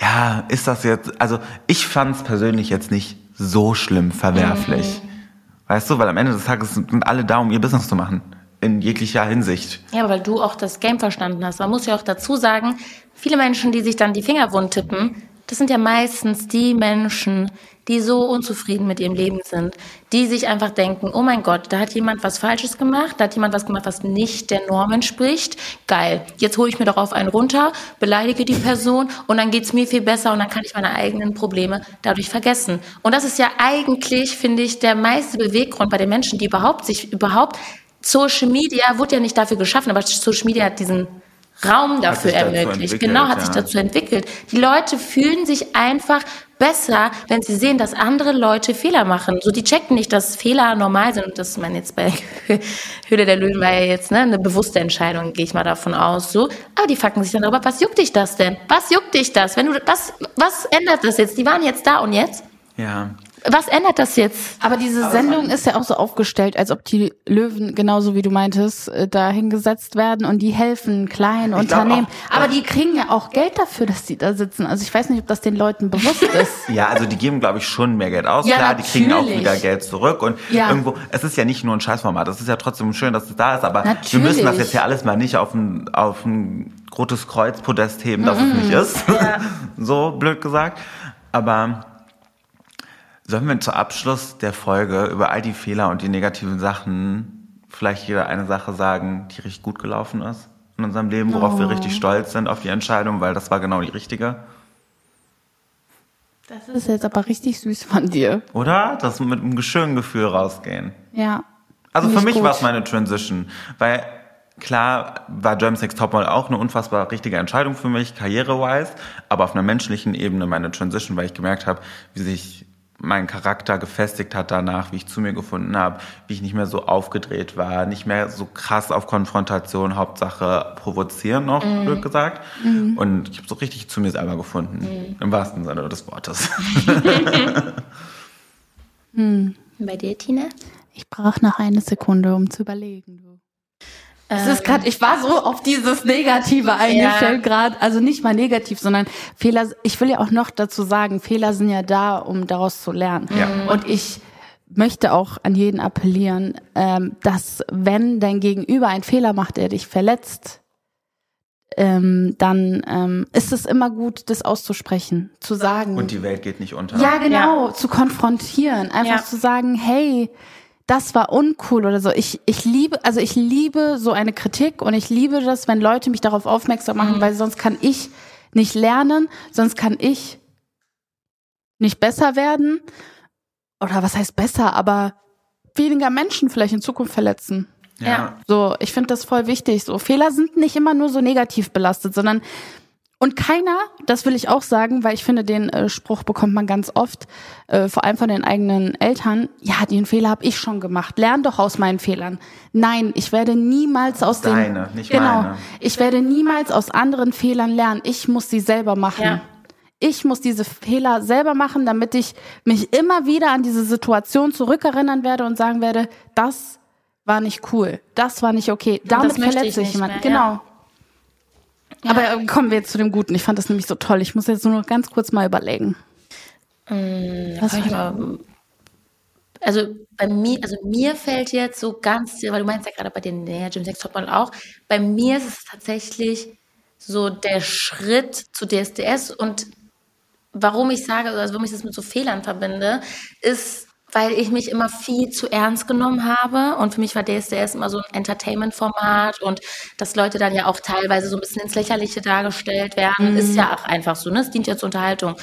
ja, ist das jetzt, also ich fand es persönlich jetzt nicht so schlimm verwerflich. Weißt du, weil am Ende des Tages sind alle da, um ihr Business zu machen. In jeglicher Hinsicht. Ja, weil du auch das Game verstanden hast. Man muss ja auch dazu sagen, viele Menschen, die sich dann die Finger wund tippen, das sind ja meistens die Menschen, die so unzufrieden mit ihrem Leben sind, die sich einfach denken, oh mein Gott, da hat jemand was Falsches gemacht, da hat jemand was gemacht, was nicht der Norm entspricht. Geil, jetzt hole ich mir darauf einen runter, beleidige die Person und dann geht's mir viel besser und dann kann ich meine eigenen Probleme dadurch vergessen. Und das ist ja eigentlich, finde ich, der meiste Beweggrund bei den Menschen, die überhaupt sich überhaupt Social Media wurde ja nicht dafür geschaffen, aber Social Media hat diesen Raum dafür sich dazu ermöglicht. Genau, hat sich ja. dazu entwickelt. Die Leute fühlen sich einfach besser, wenn sie sehen, dass andere Leute Fehler machen. So, die checken nicht, dass Fehler normal sind. Und das ist man jetzt bei Höhle der Löwen war ja jetzt ne, eine bewusste Entscheidung, gehe ich mal davon aus. So, aber die fucken sich dann darüber. Was juckt dich das denn? Was juckt dich das? Wenn du was was ändert das jetzt? Die waren jetzt da und jetzt? Ja. Was ändert das jetzt? Aber diese Sendung ist ja auch so aufgestellt, als ob die Löwen, genauso wie du meintest, äh, da hingesetzt werden und die helfen kleinen Unternehmen. auch- Aber die kriegen ja auch Geld dafür, dass die da sitzen. Also ich weiß nicht, ob das den Leuten bewusst ist. Ja, also die geben, glaube ich, schon mehr Geld aus. Ja, Klar, die kriegen auch natürlich. wieder Geld zurück. Und Ja. irgendwo, es ist ja nicht nur ein Scheißformat. Es ist ja trotzdem schön, dass es da ist. Aber wir Natürlich. müssen das jetzt ja alles mal nicht auf ein, auf ein rotes Kreuzpodest heben, dass es nicht ist. so blöd gesagt. Aber sollen wir zum Abschluss der Folge über all die Fehler und die negativen Sachen vielleicht jeder eine Sache sagen, die richtig gut gelaufen ist in unserem Leben, worauf wir richtig stolz sind auf die Entscheidung, weil das war genau die richtige? Das ist jetzt aber richtig süß von dir. Oder? Wir mit einem schönen Gefühl rausgehen. Ja. Also für ich mich war es meine Transition. Weil klar war Germany's Next Topmodel auch eine unfassbar richtige Entscheidung für mich, karriere-wise, aber auf einer menschlichen Ebene meine Transition, weil ich gemerkt habe, wie sich meinen Charakter gefestigt hat danach, wie ich zu mir gefunden habe, wie ich nicht mehr so aufgedreht war, nicht mehr so krass auf Konfrontation, Hauptsache provozieren noch, mhm. blöd gesagt. Mhm. Und ich habe so richtig zu mir selber gefunden, mhm. im wahrsten Sinne des Wortes. hm. Bei dir, Tina? Ich brauche noch eine Sekunde, um zu überlegen. Es ist gerade, ich war so auf dieses Negative eingestellt ja. gerade, also nicht mal negativ, sondern Fehler. Ich will ja auch noch dazu sagen, Fehler sind ja da, um daraus zu lernen. Ja. Und ich möchte auch an jeden appellieren, ähm, dass wenn dein Gegenüber einen Fehler macht, der dich verletzt, ähm, dann ähm, ist es immer gut, das auszusprechen, zu sagen. Und die Welt geht nicht unter. Ja, genau, ja. zu konfrontieren, einfach ja. zu sagen, hey, das war uncool oder so. Ich, ich liebe, also ich liebe so eine Kritik und ich liebe das, wenn Leute mich darauf aufmerksam machen, mhm. weil sonst kann ich nicht lernen, sonst kann ich nicht besser werden. Oder was heißt besser, aber weniger Menschen vielleicht in Zukunft verletzen. Ja. So, ich finde das voll wichtig. So, Fehler sind nicht immer nur so negativ belastet, sondern und keiner, das will ich auch sagen, weil ich finde, den äh, Spruch bekommt man ganz oft, äh, vor allem von den eigenen Eltern, ja, den Fehler habe ich schon gemacht. Lern doch aus meinen Fehlern. Nein, ich werde niemals aus Deine, den nicht Genau. Meine. Ich werde niemals aus anderen Fehlern lernen. Ich muss sie selber machen. Ja. Ich muss diese Fehler selber machen, damit ich mich immer wieder an diese Situation zurückerinnern werde und sagen werde, das war nicht cool, das war nicht okay, damit verletze ich jemanden. Genau. Ja. Ja. Aber kommen wir jetzt zu dem Guten. Ich fand das nämlich so toll. Ich muss jetzt nur noch ganz kurz mal überlegen. Ähm, Was mal, also bei mir, also mir fällt jetzt so ganz, weil du meinst ja gerade bei den ja, Jim Sex Topmodel auch, bei mir ist es tatsächlich so der Schritt zu DSDS und warum ich sage, also warum ich das mit so Fehlern verbinde, ist weil ich mich immer viel zu ernst genommen habe und für mich war DSDS immer so ein Entertainment-Format und dass Leute dann ja auch teilweise so ein bisschen ins Lächerliche dargestellt werden, mhm. ist ja auch einfach so, ne? Es dient ja zur Unterhaltung.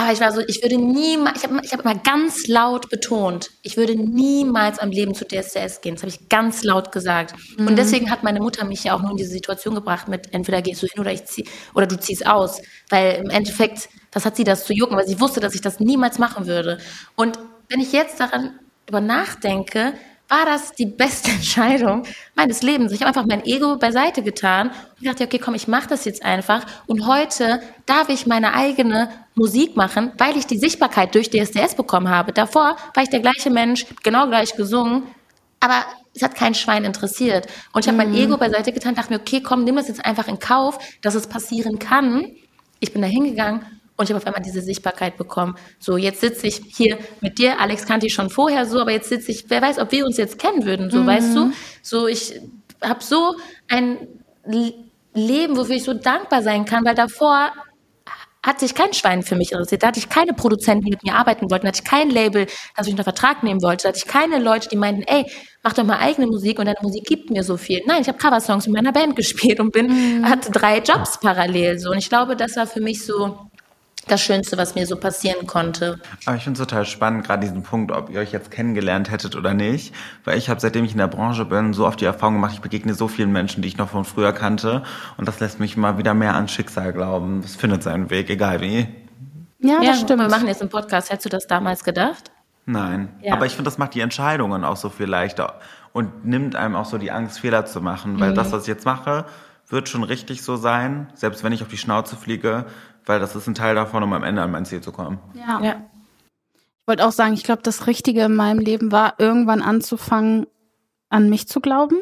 Aber ich war so, ich würde niemals, ich habe ich hab immer ganz laut betont, ich würde niemals am Leben zu DSDS gehen. Das habe ich ganz laut gesagt. Mhm. Und deswegen hat meine Mutter mich ja auch nur in diese Situation gebracht mit, entweder gehst du hin oder ich zieh, oder du ziehst aus. Weil im Endeffekt, was hat sie das zu jucken? Weil sie wusste, dass ich das niemals machen würde. Und wenn ich jetzt daran über nachdenke, war das die beste Entscheidung meines Lebens. Ich habe einfach mein Ego beiseite getan und dachte, okay, komm, ich mache das jetzt einfach. Und heute darf ich meine eigene Musik machen, weil ich die Sichtbarkeit durch DSDS bekommen habe. Davor war ich der gleiche Mensch, genau gleich gesungen, aber es hat kein Schwein interessiert. Und ich habe mein mhm. Ego beiseite getan, dachte mir, okay, komm, nimm das jetzt einfach in Kauf, dass es passieren kann. Ich bin da hingegangen und ich habe auf einmal diese Sichtbarkeit bekommen. So, jetzt sitze ich hier mit dir. Alex kannte ich schon vorher so, aber jetzt sitze ich, wer weiß, ob wir uns jetzt kennen würden, so, mhm. weißt du? So, ich habe so ein Leben, wofür ich so dankbar sein kann, weil davor hat sich kein Schwein für mich interessiert. Da hatte ich keine Produzenten, die mit mir arbeiten wollten. Da hatte ich kein Label, das mich unter Vertrag nehmen wollte. Da hatte ich keine Leute, die meinten, ey, mach doch mal eigene Musik und deine Musik gibt mir so viel. Nein, ich habe Coversongs mit meiner Band gespielt und bin, mhm. hatte drei Jobs parallel. So. Und ich glaube, das war für mich so das Schönste, was mir so passieren konnte. Aber ich finde es total spannend, gerade diesen Punkt, ob ihr euch jetzt kennengelernt hättet oder nicht. Weil ich habe, seitdem ich in der Branche bin, so oft die Erfahrung gemacht, ich begegne so vielen Menschen, die ich noch von früher kannte. Und das lässt mich mal wieder mehr an Schicksal glauben. Es findet seinen Weg, egal wie. Ja, das stimmt. Wir machen jetzt einen Podcast. Hättest du das damals gedacht? Nein. Ja. Aber ich finde, das macht die Entscheidungen auch so viel leichter und nimmt einem auch so die Angst, Fehler zu machen. Weil mhm. das, was ich jetzt mache, wird schon richtig so sein, selbst wenn ich auf die Schnauze fliege, weil das ist ein Teil davon, um am Ende an mein Ziel zu kommen. Ja. ja. Ich wollte auch sagen, ich glaube, das Richtige in meinem Leben war, irgendwann anzufangen, an mich zu glauben,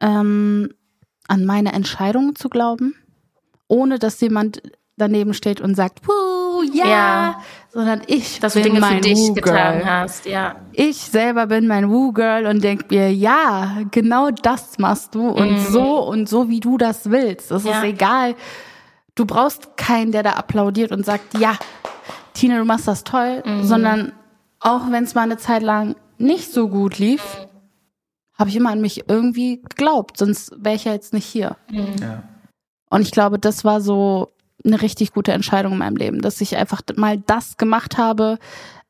ähm, an meine Entscheidungen zu glauben, ohne dass jemand daneben steht und sagt, Wuh, ja, ja, sondern ich dass du Dinge für dich getan hast, ja. Ich selber bin mein Woo-Girl und denk mir, ja, genau das machst du und mhm. so und so wie du das willst. Das ja. ist egal, du brauchst keinen, der da applaudiert und sagt, ja, Tina, du machst das toll, mhm. sondern auch wenn es mal eine Zeit lang nicht so gut lief, habe ich immer an mich irgendwie geglaubt, sonst wäre ich ja jetzt nicht hier. Mhm. Ja. Und ich glaube, das war so eine richtig gute Entscheidung in meinem Leben, dass ich einfach mal das gemacht habe,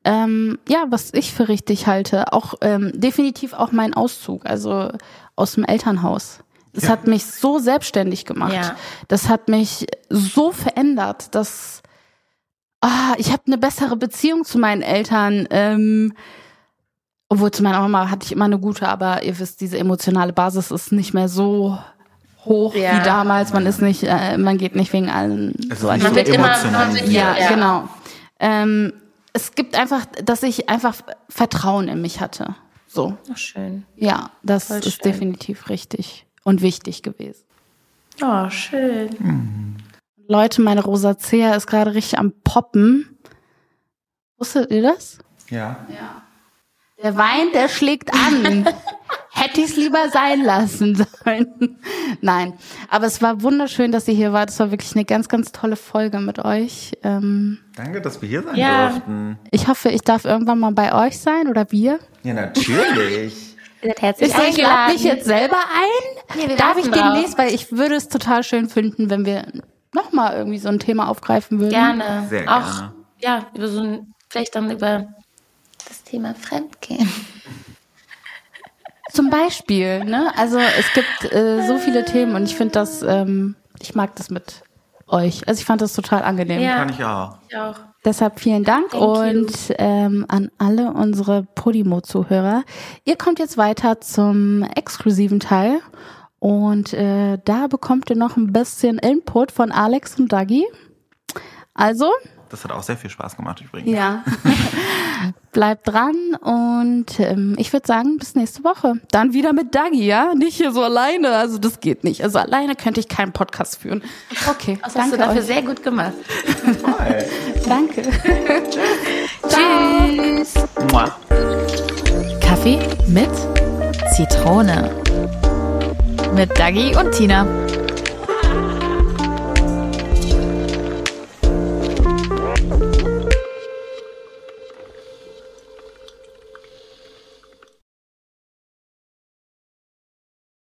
ähm, ja, was ich für richtig halte. Auch ähm, definitiv auch mein Auszug, also aus dem Elternhaus. Das ja. hat mich so selbstständig gemacht. Ja. Das hat mich so verändert, dass ah, ich habe eine bessere Beziehung zu meinen Eltern. Ähm, obwohl zu meiner Mama hatte ich immer eine gute, aber ihr wisst, diese emotionale Basis ist nicht mehr so hoch Ja. wie damals. Man ist nicht, äh, man geht nicht wegen allen Es so nicht Man wird immer, ja, ja, genau. Ähm, es gibt einfach, dass ich einfach Vertrauen in mich hatte. So, Oh, schön. ja, das Voll ist schön. definitiv richtig und wichtig gewesen. Oh, schön. Leute, meine Rosacea ist gerade richtig am Poppen. Wusstet ihr das? Ja. Der Wein, der schlägt an. Hätte ich es lieber sein lassen sollen. Nein, aber es war wunderschön, dass ihr hier wart. Es war wirklich eine ganz, ganz tolle Folge mit euch. Ähm, Danke, dass wir hier sein Ja. durften. ich hoffe, ich darf irgendwann mal bei euch sein oder wir. Ja, natürlich. Ihr seid herzlich Ich lade eingeladen. mich jetzt selber ein. Nee, Darf ich demnächst, weil ich würde es total schön finden, wenn wir nochmal irgendwie so ein Thema aufgreifen würden. Gerne. Sehr Auch, gerne. ja, über so ein, vielleicht dann über das Thema Fremdgehen. Zum Beispiel, ne? Also es gibt äh, so viele Themen und ich finde das, ähm, ich mag das mit euch. Also ich fand das total angenehm. Ja. Kann ich auch. Ich auch. Deshalb vielen Dank Thank und ähm, an alle unsere Podimo-Zuhörer. Ihr kommt jetzt weiter zum exklusiven Teil und äh, da bekommt ihr noch ein bisschen Input von Alex und Dagi. Also, Das hat auch sehr viel Spaß gemacht übrigens. ja, bleibt dran und ähm, ich würde sagen, bis nächste Woche. Dann wieder mit Dagi, ja? Nicht hier so alleine, also das geht nicht. Also alleine könnte ich keinen Podcast führen. Okay, Das hast du danke dafür euch. sehr gut gemacht. Danke. Tschüss. Mua. Kaffee mit Zitrone. Mit Dagi und Tina.